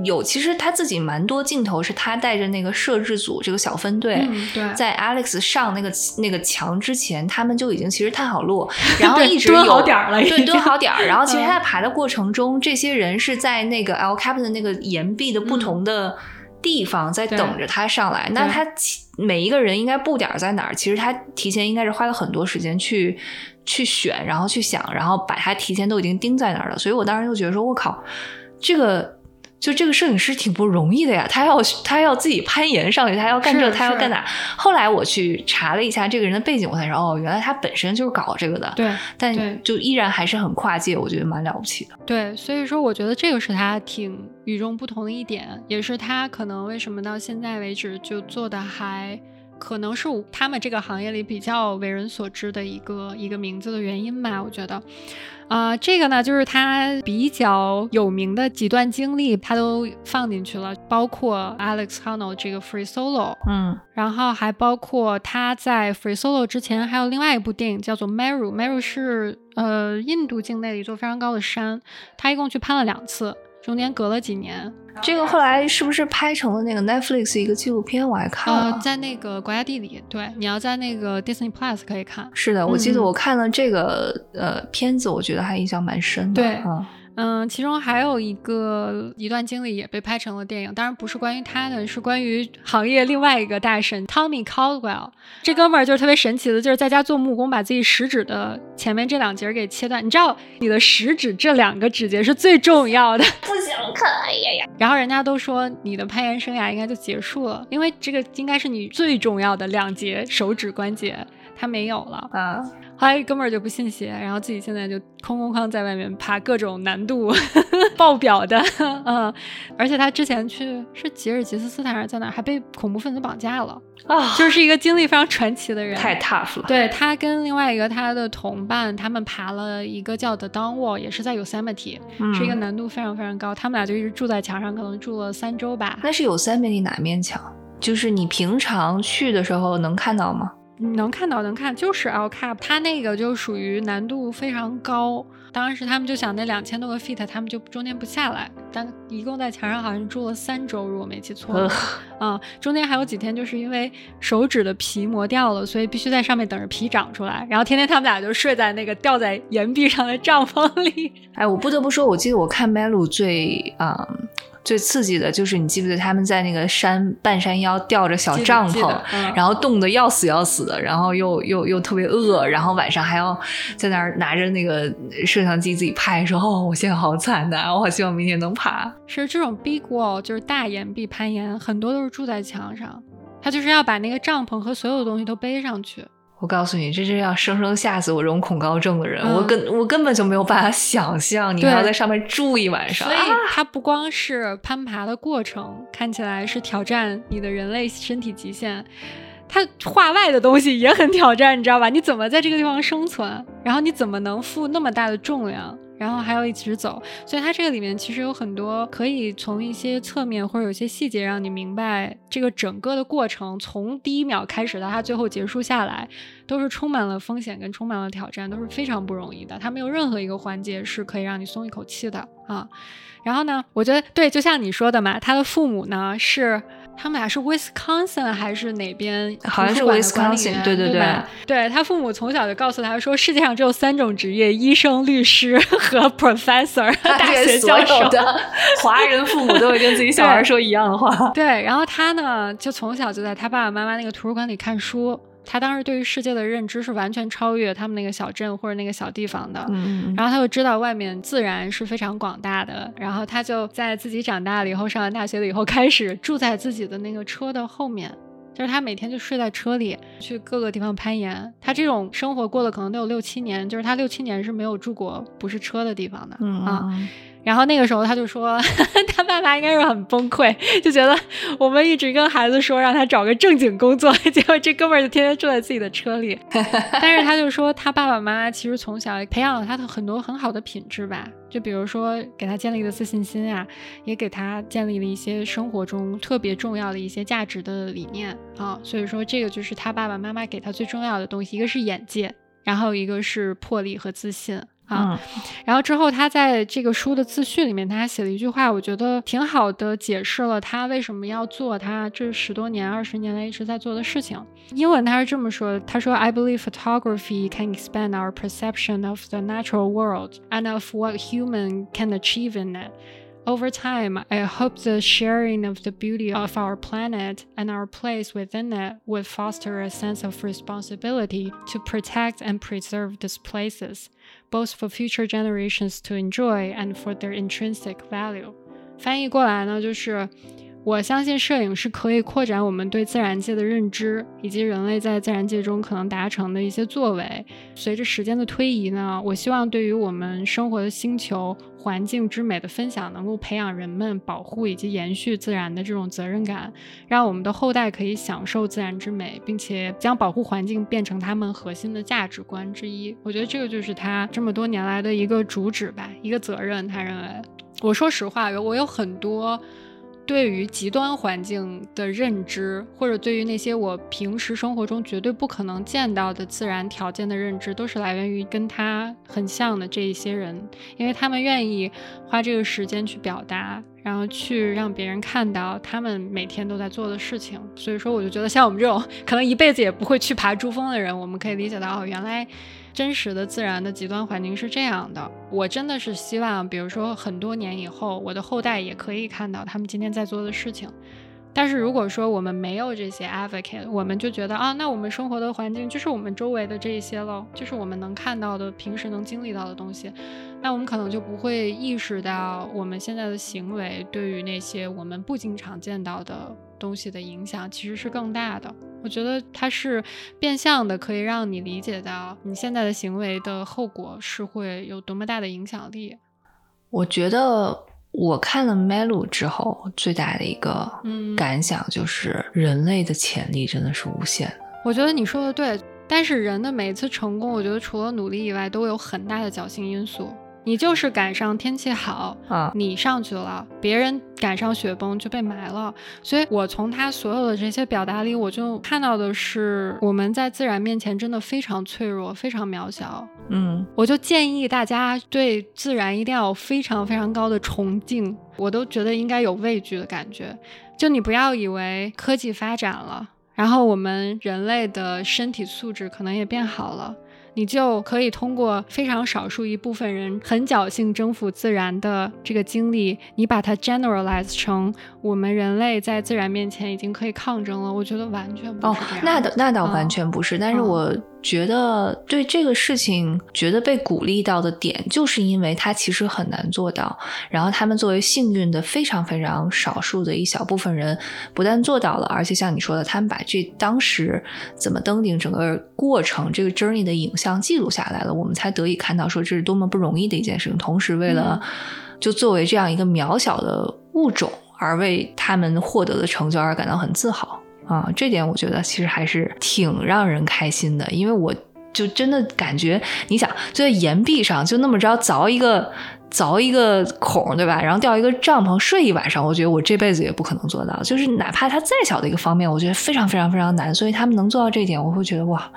有，其实他自己蛮多镜头是他带着那个摄制组这个小分队。嗯对在 Alex 上那个那个墙之前，他们就已经其实探好路，[LAUGHS] 然后对一直蹲有好点儿了已对，蹲好点儿。然后其实嗯他在爬的过程中，这些人是在那个 El Capitan 的那个岩壁的不嗯同的地方在等着他上来。那他其每一个人应该布点在哪儿？其实他提前应该是花了很多时间去去选，然后去想，然后把他提前都已经盯在那儿了。所以我当时就觉得说，我靠，这个。就这个摄影师挺不容易的呀，他要他要自己攀岩上去，他要干这，他要干那。后来我去查了一下这个人的背景，我才知道哦，原来他本身就是搞这个的。对对但就依然还是很跨界，我觉得蛮了不起的。对，所以说我觉得这个是他挺与众不同的一点，也是他可能为什么到现在为止就做的还。可能是他们这个行业里比较为人所知的一个一个名字的原因吧，我觉得，啊、这个呢就是他比较有名的几段经历，他都放进去了，包括 Alex Honnold 这个 Free Solo，嗯然后还包括他在 Free Solo 之前还有另外一部电影叫做 Meru。Meru 是呃印度境内的一座非常高的山，他一共去攀了两次，中间隔了几年。这个后来是不是拍成了那个 Netflix 一个纪录片？我还看了。呃，在那个国家地理，对，你要在那个 Disney Plus 可以看。是的，我记得嗯我看了这个、呃片子，我觉得还印象蛮深的。对嗯嗯，其中还有一个一段经历也被拍成了电影，当然不是关于他的，是关于行业另外一个大神 Tommy Caldwell。这哥们儿就是特别神奇的，就是在家做木工，把自己食指的前面这两节儿给切断。你知道，你的食指这两个指节是最重要的。不想看，哎呀呀！然后人家都说你的攀岩生涯应该就结束了，因为这个应该是你最重要的两节手指关节，他没有了。啊，后来哥们儿就不信邪，然后自己现在就空空哐在外面爬各种难度 [LAUGHS] 爆表的，嗯，而且他之前去是吉尔吉斯斯坦还是在哪儿，还被恐怖分子绑架了，啊，就是一个经历非常传奇的人。太 tough 了。对他跟另外一个他的同伴，他们爬了一个叫 The Dawn Wall，也是在 Yosemite，、嗯是一个难度非常非常高。他们俩就一直住在墙上，可能住了三周吧。那是 Yosemite 哪面墙？就是你平常去的时候能看到吗？能看到，能看，就是 L cap，它那个就属于难度非常高。当时他们就想那两千多个 feet，他们就中间不下来，但一共在墙上好像住了三周，如果没记错。呃啊、中间还有几天就是因为手指的皮磨掉了，所以必须在上面等着皮长出来。然后天天他们俩就睡在那个吊在岩壁上的帐篷里。哎，我不得不说，我记得我看 Melu 最啊、最刺激的就是你记不记得他们在那个山半山腰吊着小帐篷，嗯然后冻得要死要死的，然后又又又特别饿，然后晚上还要在那儿拿着那个摄像机自己拍，说哦，我现在好惨呐、我好希望明天能爬。是这种 big wall，就是大岩壁攀岩，很多都是住在墙上。他就是要把那个帐篷和所有东西都背上去。我告诉你，这是要生生吓死我这种恐高症的人，嗯我根我根本就没有办法想象你要在上面住一晚上。所以啊它不光是攀爬的过程，看起来是挑战你的人类身体极限，它画外的东西也很挑战，你知道吧？你怎么在这个地方生存？然后你怎么能负那么大的重量？然后还要一直走，所以它这个里面其实有很多可以从一些侧面或者有些细节让你明白这个整个的过程，从第一秒开始到它最后结束下来，都是充满了风险跟充满了挑战，都是非常不容易的。它没有任何一个环节是可以让你松一口气的啊。然后呢，我觉得对，就像你说的嘛，他的父母呢是他们俩是 Wisconsin 还是哪边好像是 Wisconsin，员对对对对他父母从小就告诉他说，世界上只有三种职业：医生、律师和 [LAUGHS] professor，大学教授。的华人父母都会跟自己小孩说一样的话。对，然后他呢，就从小就在他爸爸妈妈那个图书馆里看书。他当时对于世界的认知是完全超越他们那个小镇或者那个小地方的。嗯，然后他就知道外面自然是非常广大的，然后他就在自己长大了以后，上完大学了以后，开始住在自己的那个车的后面，就是他每天就睡在车里去各个地方攀岩。他这种生活过了可能都有六七年，就是他六七年是没有住过不是车的地方的啊。然后那个时候他就说，[LAUGHS] 他爸爸应该是很崩溃，就觉得我们一直跟孩子说让他找个正经工作，结果这哥们儿就天天坐在自己的车里。[LAUGHS] 但是他就说，他爸爸妈妈其实从小培养了他的很多很好的品质吧，就比如说给他建立的自信心啊，也给他建立了一些生活中特别重要的一些价值的理念啊。所以说，这个就是他爸爸妈妈给他最重要的东西，一个是眼界，然后一个是魄力和自信。啊，然后之后他在这个书的自序里面，他还写了一句话，我觉得挺好的，解释了他为什么要做他这十多年、二十年来一直在做的事情。英文他是这么说的：“他说，I believe photography can expand our perception of the natural world and of what human can achieve in it.” Over time, I hope the sharing of the beauty of our planet and our place within it would foster a sense of responsibility to protect and preserve these places, both for future generations to enjoy and for their intrinsic value. 翻译过来呢，就是 我相信摄影是可以扩展我们对自然界的认知，以及人类在自然界中可能达成的一些作为。随着时间的推移呢，我希望对于我们生活的星球环境之美的分享，能够培养人们保护以及延续自然的这种责任感，让我们的后代可以享受自然之美，并且将保护环境变成他们核心的价值观之一。我觉得这个就是他这么多年来的一个主旨吧，一个责任。他认为，我说实话，我有很多。对于极端环境的认知，或者对于那些我平时生活中绝对不可能见到的自然条件的认知，都是来源于跟他很像的这一些人，因为他们愿意花这个时间去表达，然后去让别人看到他们每天都在做的事情。所以说，我就觉得像我们这种 [LAUGHS] 可能一辈子也不会去爬珠峰的人，我们可以理解到，哦，原来。真实的自然的极端环境是这样的，我真的是希望，比如说很多年以后，我的后代也可以看到他们今天在做的事情。但是如果说我们没有这些 advocate，我们就觉得啊，那我们生活的环境就是我们周围的这一些喽，就是我们能看到的、平时能经历到的东西，那我们可能就不会意识到我们现在的行为对于那些我们不经常见到的东西的影响其实是更大的。我觉得它是变相的，可以让你理解到你现在的行为的后果是会有多么大的影响力。我觉得。我看了《Melu》之后，最大的一个感想就是，人类的潜力真的是无限的。我觉得你说的对，但是人的每一次成功，我觉得除了努力以外，都有很大的侥幸因素。你就是赶上天气好啊，你上去了，别人赶上雪崩就被埋了。所以我从他所有的这些表达里，我就看到的是，我们在自然面前真的非常脆弱，非常渺小。嗯，我就建议大家对自然一定要有非常非常高的崇敬，我都觉得应该有畏惧的感觉。就你不要以为科技发展了，然后我们人类的身体素质可能也变好了。你就可以通过非常少数一部分人很侥幸征服自然的这个经历，你把它 generalize 成我们人类在自然面前已经可以抗争了。我觉得完全不是这样。那倒那倒完全不是，但是我。觉得对这个事情觉得被鼓励到的点，就是因为它其实很难做到。然后他们作为幸运的非常非常少数的一小部分人，不但做到了，而且像你说的，他们把这当时怎么登顶整个过程这个 journey 的影像记录下来了，我们才得以看到说这是多么不容易的一件事情。同时，为了就作为这样一个渺小的物种而为他们获得的成就而感到很自豪。啊，这点我觉得其实还是挺让人开心的，因为我就真的感觉，你想就在岩壁上就那么着凿一个凿一个孔，对吧？然后吊一个帐篷睡一晚上，我觉得我这辈子也不可能做到。就是哪怕它再小的一个方面，我觉得非常非常非常难。所以他们能做到这一点，我会觉得哇，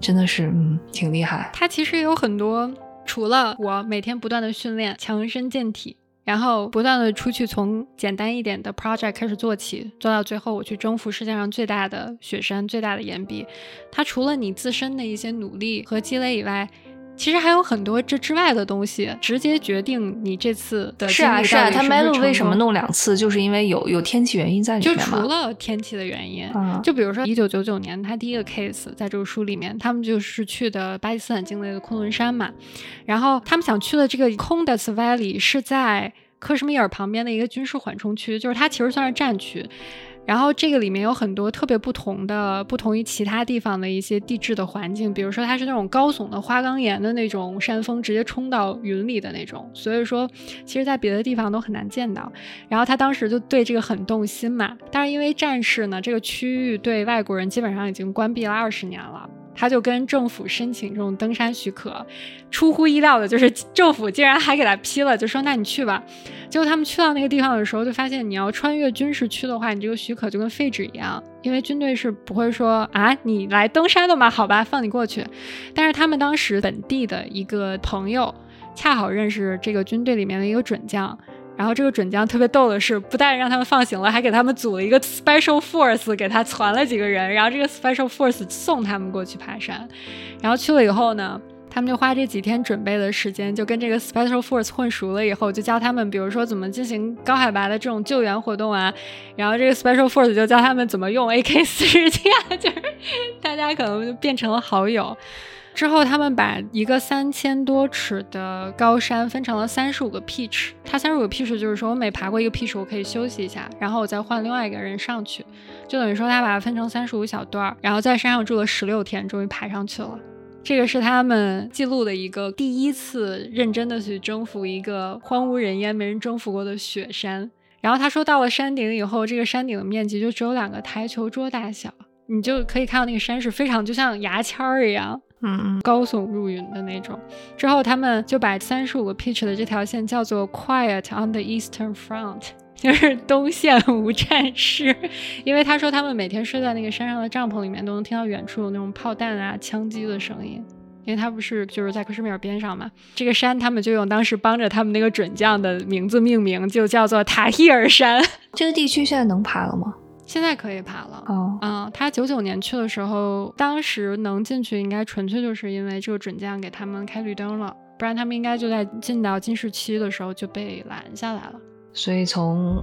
真的是嗯挺厉害。它其实有很多，除了我每天不断的训练强身健体。然后不断的出去，从简单一点的 project 开始做起，做到最后我去征服世界上最大的雪山、最大的岩壁。它除了你自身的一些努力和积累以外，其实还有很多这之外的东西，直接决定你这次的是啊是啊，他 Melo 为什么弄两次，就是因为有有天气原因在里面就除了天气的原因，就比如说一九九九年他第一个 case 在这个书里面，他们就是去的巴基斯坦境内的昆仑山嘛，然后他们想去的这个空的 Valley 是在克什米尔旁边的一个军事缓冲区，就是它其实算是战区。然后这个里面有很多特别不同的、不同于其他地方的一些地质的环境，比如说它是那种高耸的花岗岩的那种山峰，直接冲到云里的那种，所以说其实在别的地方都很难见到。然后他当时就对这个很动心嘛，但是因为战事呢，这个区域对外国人基本上已经关闭了二十年了。他就跟政府申请这种登山许可，出乎意料的就是政府竟然还给他批了，就说那你去吧。结果他们去到那个地方的时候，就发现你要穿越军事区的话，你这个许可就跟废纸一样，因为军队是不会说啊你来登山的嘛，好吧，放你过去。但是他们当时本地的一个朋友，恰好认识这个军队里面的一个准将。然后这个准将特别逗的是，不但让他们放行了，还给他们组了一个 special force，给他传了几个人，然后这个 special force 送他们过去爬山。然后去了以后呢，他们就花这几天准备的时间，就跟这个 special force 混熟了以后，就教他们，比如说怎么进行高海拔的这种救援活动啊。然后这个 special force 就教他们怎么用 AK 四十七啊，[LAUGHS] 就是大家可能就变成了好友。之后，他们把一个三千多尺的高山分成了三十五个 pitch。它三十五个 pitch 就是说我每爬过一个 pitch，我可以休息一下，然后我再换另外一个人上去，就等于说他把它分成三十五小段儿，然后在山上住了十六天，终于爬上去了。这个是他们记录的一个第一次认真的去征服一个荒无人烟、没人征服过的雪山。然后他说，到了山顶以后，这个山顶的面积就只有两个台球桌大小，你就可以看到那个山是非常就像牙签儿一样。嗯，高耸入云的那种。之后他们就把三十五个 pitch 的这条线叫做 Quiet on the Eastern Front，[LAUGHS] 就是东线无战事。因为他说他们每天睡在那个山上的帐篷里面，都能听到远处有那种炮弹啊、枪击的声音。因为他不是就是在克什米尔边上嘛，这个山他们就用当时帮着他们那个准将的名字命名，就叫做塔希尔山。这个地区现在能爬了吗？现在可以爬了哦，嗯，他九九年去的时候，当时能进去，应该纯粹就是因为这个准将给他们开绿灯了，不然他们应该就在进到金市区的时候就被拦下来了。所以从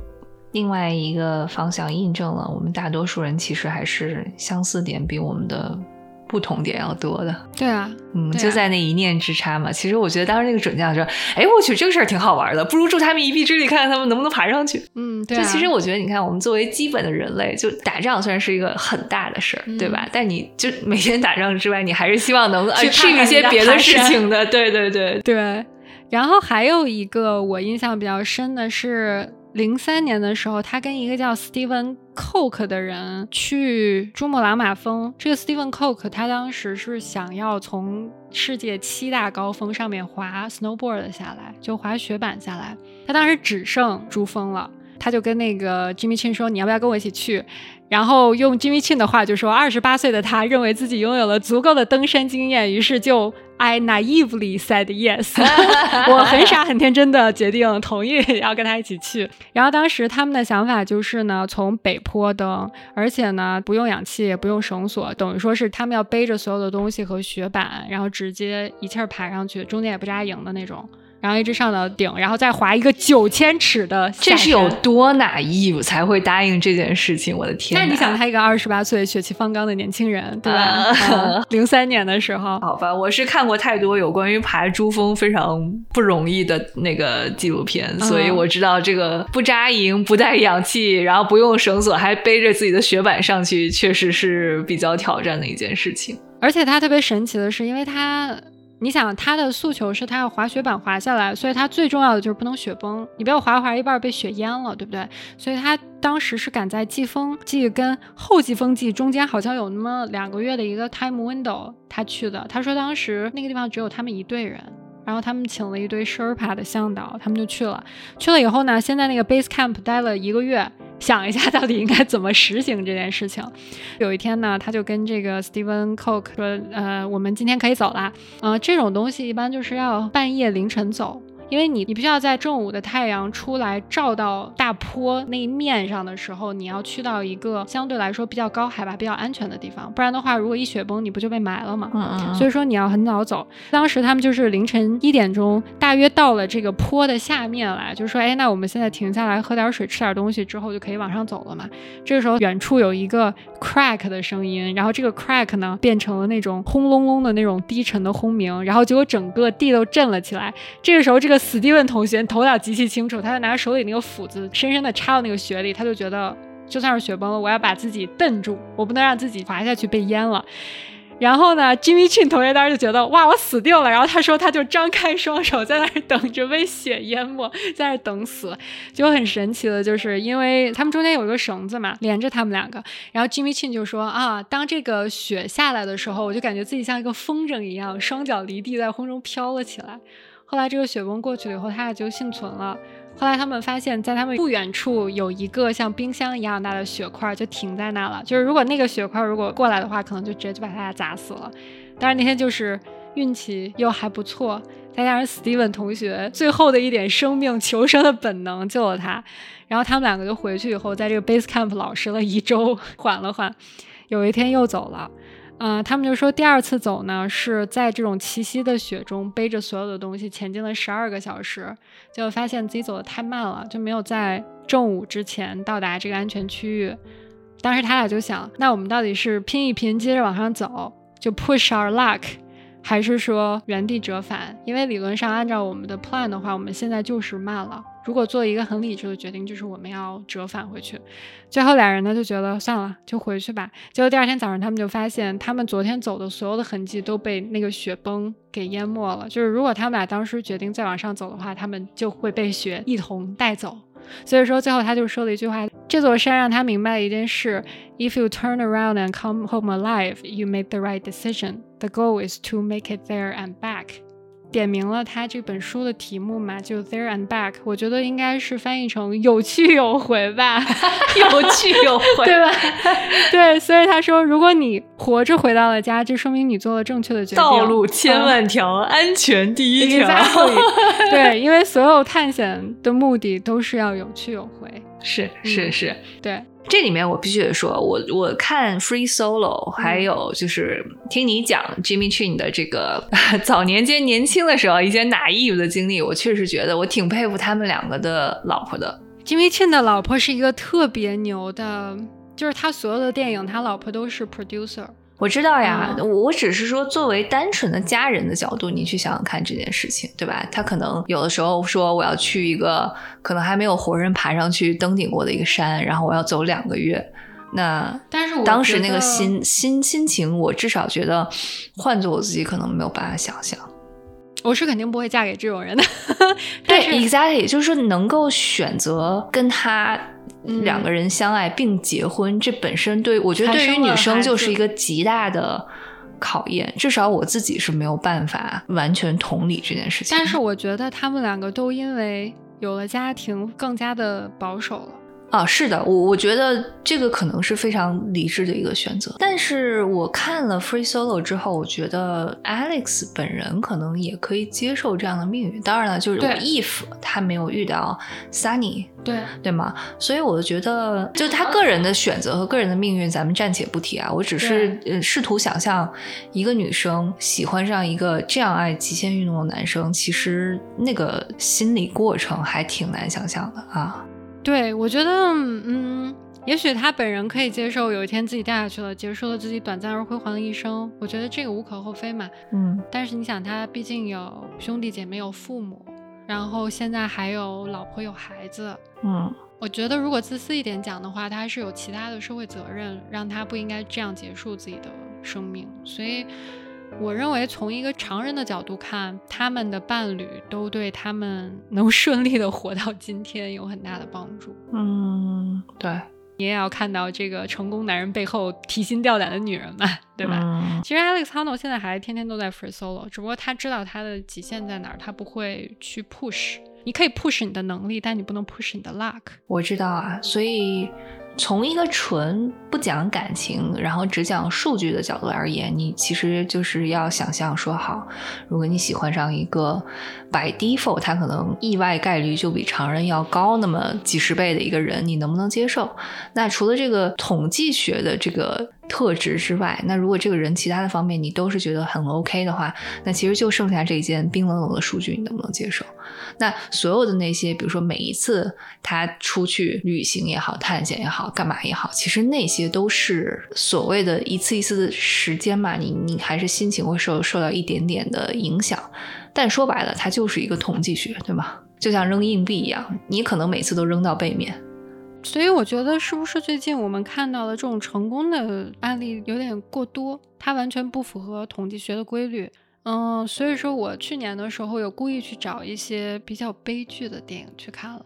另外一个方向印证了，我们大多数人其实还是相似点比我们的。不同点要多的，对啊，嗯，就在那一念之差嘛。其实我觉得当时那个准将说：“哎，我去，这个事儿挺好玩的，不如助他们一臂之力，看看他们能不能爬上去。”嗯，对。就其实我觉得，你看，我们作为基本的人类，就打仗虽然是一个很大的事儿，对吧？但你就每天打仗之外，你还是希望能去一些别的事情的。[LAUGHS] 对对对对。然后还有一个我印象比较深的是。零三年的时候，他跟一个叫 Steven Coke 的人去珠穆朗玛峰。这个 Stephen Coke 他当时是想要从世界七大高峰上面滑 snowboard 下来，就滑雪板下来。他当时只剩珠峰了，他就跟那个 Jimmy Chin 说：“你要不要跟我一起去？”然后用 Jimmy Chin 的话就说：“二十八岁的他认为自己拥有了足够的登山经验，于是就。” I naively said yes，[LAUGHS] 我很傻很天真的决定同意要跟他一起去。然后当时他们的想法就是呢，从北坡登，而且呢不用氧气也不用绳索，等于说是他们要背着所有的东西和雪板，然后直接一气儿爬上去，中间也不扎营的那种。然后一直上到顶，然后再滑一个九千尺的，这是有多哪义才会答应这件事情？我的天！那你想，他一个二十八岁血气方刚的年轻人，对吧？[LAUGHS] 零三年的时候，好吧，我是看过太多有关于爬珠峰非常不容易的那个纪录片，所以我知道这个不扎营、不带氧气，然后不用绳索，还背着自己的雪板上去，确实是比较挑战的一件事情。而且他特别神奇的是，因为他。你想他的诉求是他要滑雪板滑下来，所以他最重要的就是不能雪崩。你不要滑滑一半被雪淹了，对不对？所以他当时是赶在季风季跟后季风季中间，好像有那么两个月的一个 time window，他去的。他说当时那个地方只有他们一队人，然后他们请了一堆 Sherpa 的向导，他们就去了。去了以后呢，先在那个 base camp 待了一个月。想一下，到底应该怎么实行这件事情？[LAUGHS] 有一天呢，他就跟这个 Steven Coke 说：“呃，我们今天可以走了。嗯，这种东西一般就是要半夜凌晨走。”因为你，你必须要在正午的太阳出来照到大坡那一面上的时候，你要去到一个相对来说比较高海拔、比较安全的地方，不然的话，如果一雪崩，你不就被埋了吗？嗯嗯。所以说你要很早走。当时他们就是凌晨一点钟，大约到了这个坡的下面来，就说，哎，那我们现在停下来喝点水、吃点东西之后就可以往上走了嘛。这个时候远处有一个 crack 的声音，然后这个 crack 呢变成了那种轰隆隆的那种低沉的轰鸣，然后结果整个地都震了起来。这个时候这个。史蒂文同学头脑极其清楚，他就拿手里那个斧子深深的插到那个雪里，他就觉得就算是雪崩了，我要把自己蹬住，我不能让自己滑下去被淹了。然后呢，Jimmy Chin 同学当时就觉得哇，我死定了。然后他说，他就张开双手在那儿等着被雪淹没，在那儿等死。就很神奇的，就是因为他们中间有一个绳子嘛，连着他们两个。然后 Jimmy Chin 就说啊，当这个雪下来的时候，我就感觉自己像一个风筝一样，双脚离地，在空中飘了起来。后来这个雪崩过去了以后，他俩就幸存了。后来他们发现，在他们不远处有一个像冰箱一样大的雪块，就停在那了。就是如果那个雪块如果过来的话，可能就直接就把他俩砸死了。但是那天就是运气又还不错，再加上 Steven 同学最后的一点生命求生的本能救了他。然后他们两个就回去以后，在这个 base camp 老实了一周，缓了缓，有一天又走了。嗯，他们就说第二次走呢，是在这种齐膝的雪中背着所有的东西前进了十二个小时，结果发现自己走的太慢了，就没有在正午之前到达这个安全区域。当时他俩就想，那我们到底是拼一拼，接着往上走，就 push our luck，还是说原地折返？因为理论上按照我们的 plan 的话，我们现在就是慢了。如果做一个很理智的决定，就是我们要折返回去。最后俩人呢就觉得算了，就回去吧。结果第二天早上，他们就发现他们昨天走的所有的痕迹都被那个雪崩给淹没了。就是如果他们俩当时决定再往上走的话，他们就会被雪一同带走。所以说最后他就说了一句话：这座山让他明白了一件事：If you turn around and come home alive, you made the right decision. The goal is to make it there and back. 点明了他这本书的题目嘛，就 There and Back，我觉得应该是翻译成有去有回吧，[LAUGHS] 有去有回，对吧？对，所以他说，如果你活着回到了家，这说明你做了正确的决定。道路千万条，安全第一条。[LAUGHS] 对，因为所有探险的目的都是要有去有回。是是是，对。这里面我必须得说，我我看 Free Solo，还有就是听你讲 Jimmy Chin 的这个 [LAUGHS] 早年间年轻的时候一些 naive 的经历，我确实觉得我挺佩服他们两个的老婆的。Jimmy Chin 的老婆是一个特别牛的，就是他所有的电影，他老婆都是 producer。我知道呀，我只是说，作为单纯的家人的角度，你去想想看这件事情，对吧？他可能有的时候说我要去一个可能还没有活人爬上去登顶过的一个山，然后我要走两个月。那但是当时那个心心心情，我至少觉得换做我自己可能没有办法想象。我是肯定不会嫁给这种人的。[LAUGHS] 对，exactly，就是说能够选择跟他。两个人相爱并结婚，这本身对我觉得对于女生就是一个极大的考验。至少我自己是没有办法完全同理这件事情。但是我觉得他们两个都因为有了家庭，更加的保守了。啊，是的，我我觉得这个可能是非常理智的一个选择。但是我看了 Free Solo 之后，我觉得 Alex 本人可能也可以接受这样的命运。当然了，就是 if 他没有遇到 Sunny，对对吗？所以我觉得，就他个人的选择和个人的命运，咱们暂且不提啊。我只是呃试图想象一个女生喜欢上一个这样爱极限运动的男生，其实那个心理过程还挺难想象的啊。对，我觉得，嗯，也许他本人可以接受有一天自己掉下去了，结束了自己短暂而辉煌的一生。我觉得这个无可厚非嘛。嗯，但是你想，他毕竟有兄弟姐妹，有父母，然后现在还有老婆，有孩子。嗯，我觉得如果自私一点讲的话，他是有其他的社会责任，让他不应该这样结束自己的生命。所以。我认为，从一个常人的角度看，他们的伴侣都对他们 [LAUGHS] 能顺利的活到今天有很大的帮助。嗯，对，你也要看到这个成功男人背后提心吊胆的女人嘛，对吧？其实 Alex Honnold 现在还天天都在 free solo，只不过他知道他的极限在哪儿，他不会去 push。你可以 push 你的能力，但你不能 push 你的 luck。我知道啊，所以。从一个纯不讲感情，然后只讲数据的角度而言，你其实就是要想象说好，如果你喜欢上一个 by default 他可能意外概率就比常人要高那么几十倍的一个人，你能不能接受？那除了这个统计学的这个。特质之外，那如果这个人其他的方面你都是觉得很 OK 的话，那其实就剩下这一件冰冷冷的数据，你能不能接受？那所有的那些，比如说每一次他出去旅行也好、探险也好、干嘛也好，其实那些都是所谓的一次一次的时间嘛，你你还是心情会受受到一点点的影响。但说白了，它就是一个统计学，对吗？就像扔硬币一样，你可能每次都扔到背面。所以我觉得是不是最近我们看到的这种成功的案例有点过多，它完全不符合统计学的规律。嗯，所以说我去年的时候有故意去找一些比较悲剧的电影去看了，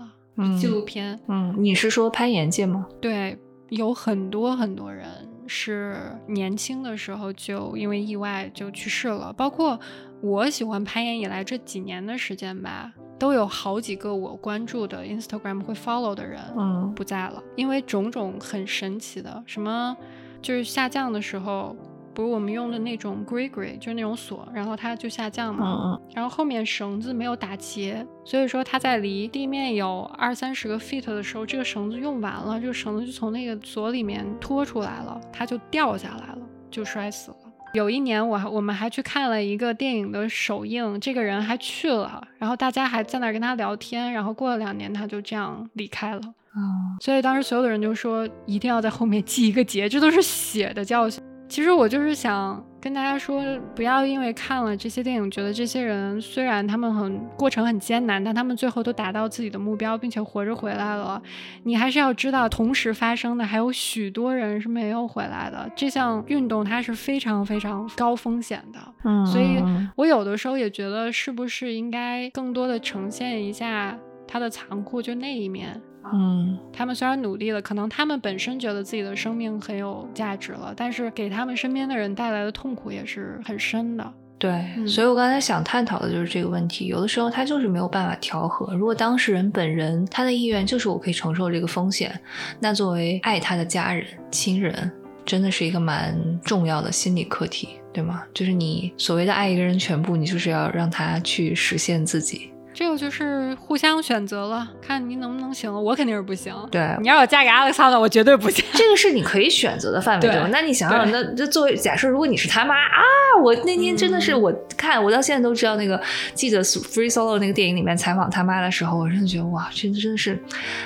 纪录片。嗯，你是说攀岩界吗？对，有很多很多人是年轻的时候就因为意外就去世了，包括我喜欢攀岩以来这几年的时间吧。都有好几个我关注的 Instagram 会 follow 的人，嗯，不在了，因为种种很神奇的，什么就是下降的时候，不是我们用的那种 Grigri，就是那种锁，然后它就下降嘛，嗯嗯，然后后面绳子没有打结，所以说它在离地面有二三十个 feet 的时候，这个绳子用完了，这个绳子就从那个锁里面拖出来了，它就掉下来了，就摔死了。有一年，我我们还去看了一个电影的首映，这个人还去了，然后大家还在那儿跟他聊天，然后过了两年，他就这样离开了。嗯，所以当时所有的人就说，一定要在后面记一个节，这都是血的教训。其实我就是想跟大家说，不要因为看了这些电影，觉得这些人虽然他们很过程很艰难，但他们最后都达到自己的目标，并且活着回来了。你还是要知道，同时发生的还有许多人是没有回来的。这项运动它是非常非常高风险的，嗯，所以我有的时候也觉得，是不是应该更多的呈现一下它的残酷，就那一面。嗯，他们虽然努力了，可能他们本身觉得自己的生命很有价值了，但是给他们身边的人带来的痛苦也是很深的。对，所以我刚才想探讨的就是这个问题。有的时候他就是没有办法调和。如果当事人本人他的意愿就是我可以承受这个风险，那作为爱他的家人、亲人，真的是一个蛮重要的心理课题，对吗？就是你所谓的爱一个人全部，你就是要让他去实现自己。这个就是互相选择了，看您能不能行。我肯定是不行。对，你要我嫁给 Alexander，，我绝对不行。这个是你可以选择的范围，对吧？那你想想，那这作为假设，如果你是他妈啊，我那天真的是我看，我到现在都知道那个记者 Free Solo 那个电影里面采访他妈的时候，我真的觉得哇，真的真的是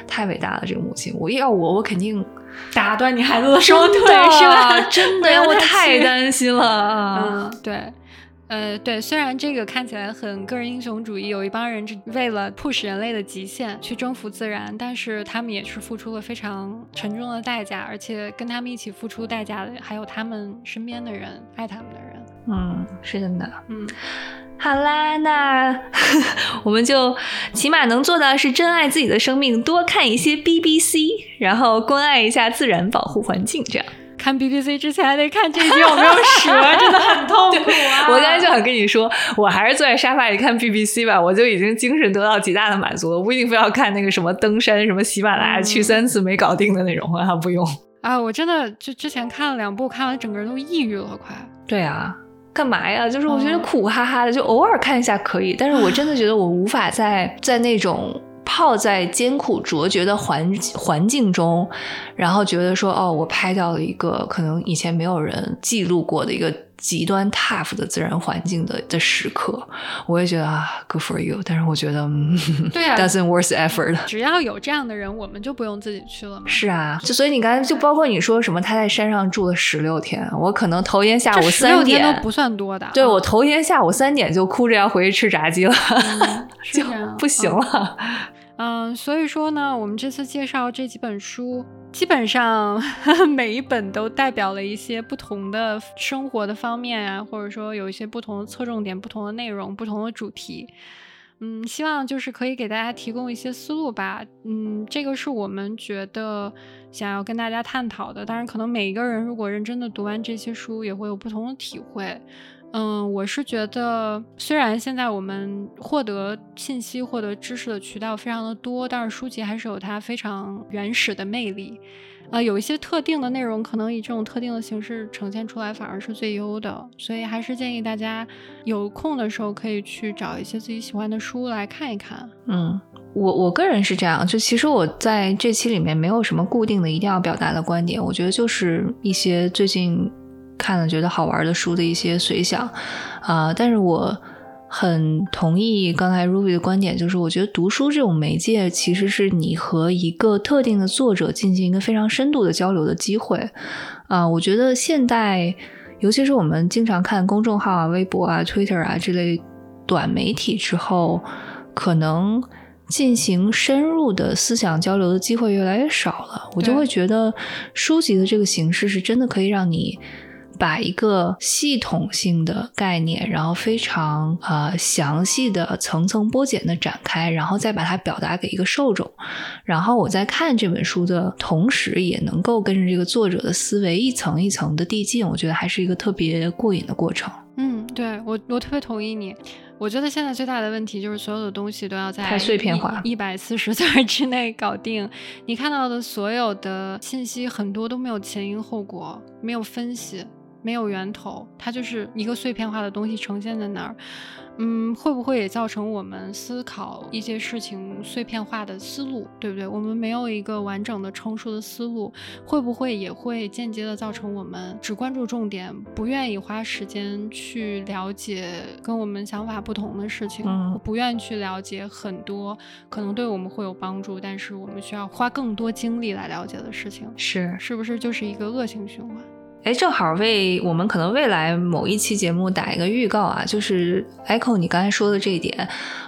太伟大了，这个母亲。我要我，我肯定打断你孩子的双腿，是吧？真的，我太担心了。嗯，对。呃，对，虽然这个看起来很个人英雄主义，有一帮人为了 push 人类的极限去征服自然，但是他们也是付出了非常沉重的代价，而且跟他们一起付出代价的还有他们身边的人，爱他们的人。嗯，是真的。嗯，好啦，那 [LAUGHS] 我们就起码能做到是珍爱自己的生命，多看一些 BBC，然后关爱一下自然，保护环境，这样。看 BBC 之前还得看这集有没有蛇，真的很痛苦啊！[LAUGHS] 我刚才就想跟你说，我还是坐在沙发里看 BBC 吧，我就已经精神得到极大的满足了，不一定非要看那个什么登山、什么喜马拉雅去三次没搞定的那种啊，不用啊！我真的就之前看了两部，看完整个人都抑郁了，快。对啊，干嘛呀？就是我觉得苦哈哈的，就偶尔看一下可以，但是我真的觉得我无法在在那种。泡在艰苦卓绝的环环境中，然后觉得说，哦，我拍到了一个可能以前没有人记录过的一个极端 tough 的自然环境的的时刻，我也觉得啊，good for you。但是我觉得，对啊，doesn't worth effort。只要有这样的人，我们就不用自己去了嘛。是啊，就所以你刚才就包括你说什么，他在山上住了十六天，我可能头天下午三点都不算多的。对我头天下午三点就哭着要回去吃炸鸡了，[LAUGHS] 就不行了。嗯，所以说呢，我们这次介绍这几本书，基本上 [LAUGHS] 每一本都代表了一些不同的生活的方面啊，或者说有一些不同的侧重点、不同的内容、不同的主题。嗯，希望就是可以给大家提供一些思路吧。嗯，这个是我们觉得想要跟大家探讨的。当然，可能每一个人如果认真的读完这些书，也会有不同的体会。嗯，我是觉得，虽然现在我们获得信息、获得知识的渠道非常的多，但是书籍还是有它非常原始的魅力。呃，有一些特定的内容，可能以这种特定的形式呈现出来，反而是最优的。所以还是建议大家有空的时候可以去找一些自己喜欢的书来看一看。嗯，我我个人是这样，就其实我在这期里面没有什么固定的一定要表达的观点，我觉得就是一些最近。看了觉得好玩的书的一些随想，啊，但是我很同意刚才 Ruby 的观点，就是我觉得读书这种媒介其实是你和一个特定的作者进行一个非常深度的交流的机会，啊，我觉得现代，尤其是我们经常看公众号啊、微博啊、Twitter 啊这类短媒体之后，可能。进行深入的思想交流的机会越来越少了，我就会觉得书籍的这个形式是真的可以让你。把一个系统性的概念，然后非常呃详细的层层剥茧的展开，然后再把它表达给一个受众，然后我在看这本书的同时，也能够跟着这个作者的思维一层一层的递进，我觉得还是一个特别过瘾的过程。嗯，对我我特别同意你。我觉得现在最大的问题就是所有的东西都要在太碎片化，一百四十字之内搞定。你看到的所有的信息很多都没有前因后果，没有分析。没有源头，它就是一个碎片化的东西呈现在那儿。嗯，会不会也造成我们思考一些事情碎片化的思路，对不对？我们没有一个完整的成熟的思路，会不会也会间接的造成我们只关注重点，不愿意花时间去了解跟我们想法不同的事情，不愿意去了解很多可能对我们会有帮助，但是我们需要花更多精力来了解的事情，是是不是就是一个恶性循环？哎，正好为我们可能未来某一期节目打一个预告啊，就是 Echo 你刚才说的这一点。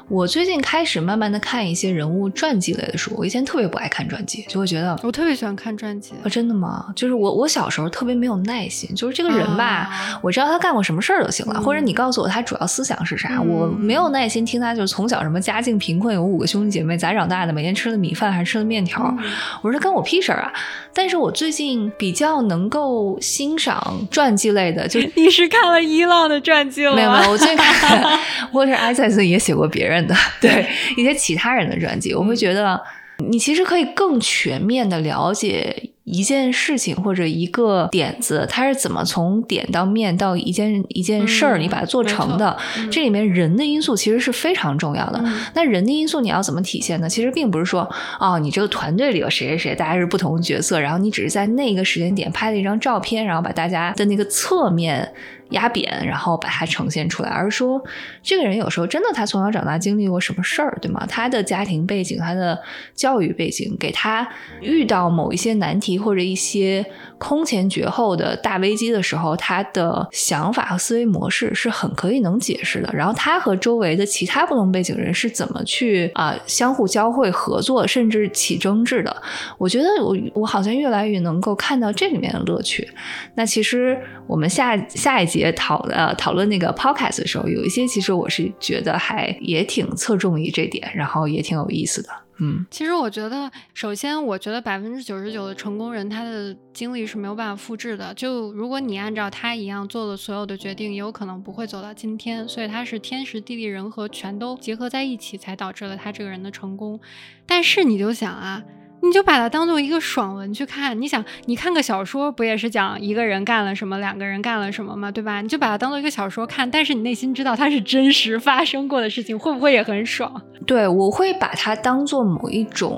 我最近开始慢慢的看一些人物传记类的书。我以前特别不爱看传记，就会觉得我特别喜欢看传记。啊，真的吗？就是我我小时候特别没有耐心，就是这个人吧，我知道他干过什么事儿就行了，或者你告诉我他主要思想是啥，我没有耐心听他就是从小什么家境贫困，有五个兄弟姐妹咋长大的，每天吃的米饭还是吃的面条，我说跟我屁事儿啊！但是我最近比较能够欣赏传记类的，就是你是看了伊朗的传记了？没有没有，我最近看沃特艾塞斯也写过别人的，[LAUGHS] 对一些其他人的专辑，我会觉得你其实可以更全面的了解。一件事情或者一个点子，它是怎么从点到面到一件一件事儿，你把它做成的？这里面人的因素其实是非常重要的。那人的因素你要怎么体现呢？其实并不是说，哦，你这个团队里有谁谁谁，大家是不同的角色，然后你只是在那个时间点拍了一张照片，然后把大家的那个侧面。压扁，然后把它呈现出来，而是说，这个人有时候真的他从小长大经历过什么事儿，对吗？他的家庭背景、他的教育背景，给他遇到某一些难题或者一些空前绝后的大危机的时候，他的想法和思维模式是很可以能解释的。然后他和周围的其他不同背景人是怎么去啊相互交汇、合作，甚至起争执的？我觉得我我好像越来越能够看到这里面的乐趣。那其实我们下下一集集。讨呃讨论那个 podcast 的时候，有一些其实我是觉得还也挺侧重于这点，然后也挺有意思的。嗯，其实我觉得，首先我觉得百分之九十九的成功人他的经历是没有办法复制的。就如果你按照他一样做了所有的决定，也有可能不会走到今天。所以他是天时地利人和全都结合在一起，才导致了他这个人的成功。但是你就想啊。你就把它当做一个爽文去看，你想，你看个小说不也是讲一个人干了什么，两个人干了什么吗？对吧？你就把它当做一个小说看，但是你内心知道它是真实发生过的事情，会不会也很爽？对，我会把它当做某一种，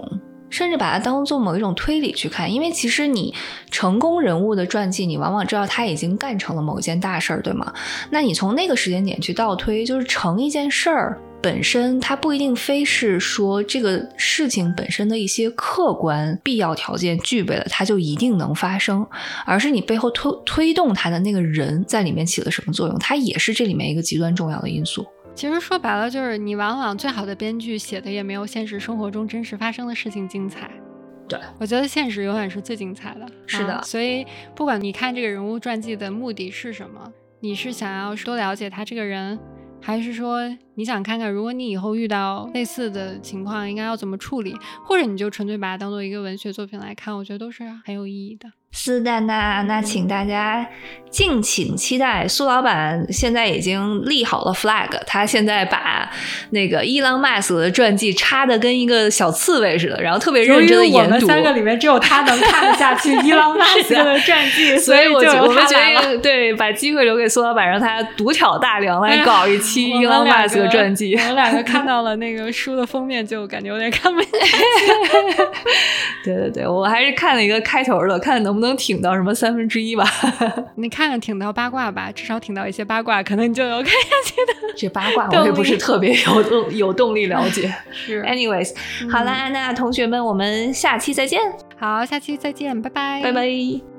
甚至把它当做某一种推理去看，因为其实你成功人物的传记，你往往知道他已经干成了某一件大事儿，对吗？那你从那个时间点去倒推，就是成一件事儿。本身它不一定非是说这个事情本身的一些客观必要条件具备了，它就一定能发生，而是你背后推推动它的那个人在里面起了什么作用，它也是这里面一个极端重要的因素。其实说白了，就是你往往最好的编剧写的也没有现实生活中真实发生的事情精彩。对，我觉得现实永远是最精彩的。是的，所以不管你看这个人物传记的目的是什么，你是想要多了解他这个人。还是说你想看看，如果你以后遇到类似的情况，应该要怎么处理？或者你就纯粹把它当做一个文学作品来看，我觉得都是很有意义的。是的，那那请大家敬请期待。苏老板现在已经立好了 flag，他现在把那个伊朗马斯克的传记插的跟一个小刺猬似的，然后特别认真的研读。我们三个里面只有他能看得下去 [LAUGHS] 伊朗马斯克的传记，所以我我们决定对把机会留给苏老板，让他独挑大梁来搞一期伊朗马斯克传记。我们两个看到了那个书的封面，就感觉有点看不下去。[LAUGHS] 对对对，我还是看了一个开头的，看能不能。挺到什么三分之一吧？[LAUGHS] 你看看挺到八卦吧，至少挺到一些八卦，可能你就有看下去的。这八卦我也不是特别有动有动力了解。[LAUGHS] 是，anyways，好啦，那同学们，我们下期再见。好，下期再见，拜拜，拜拜。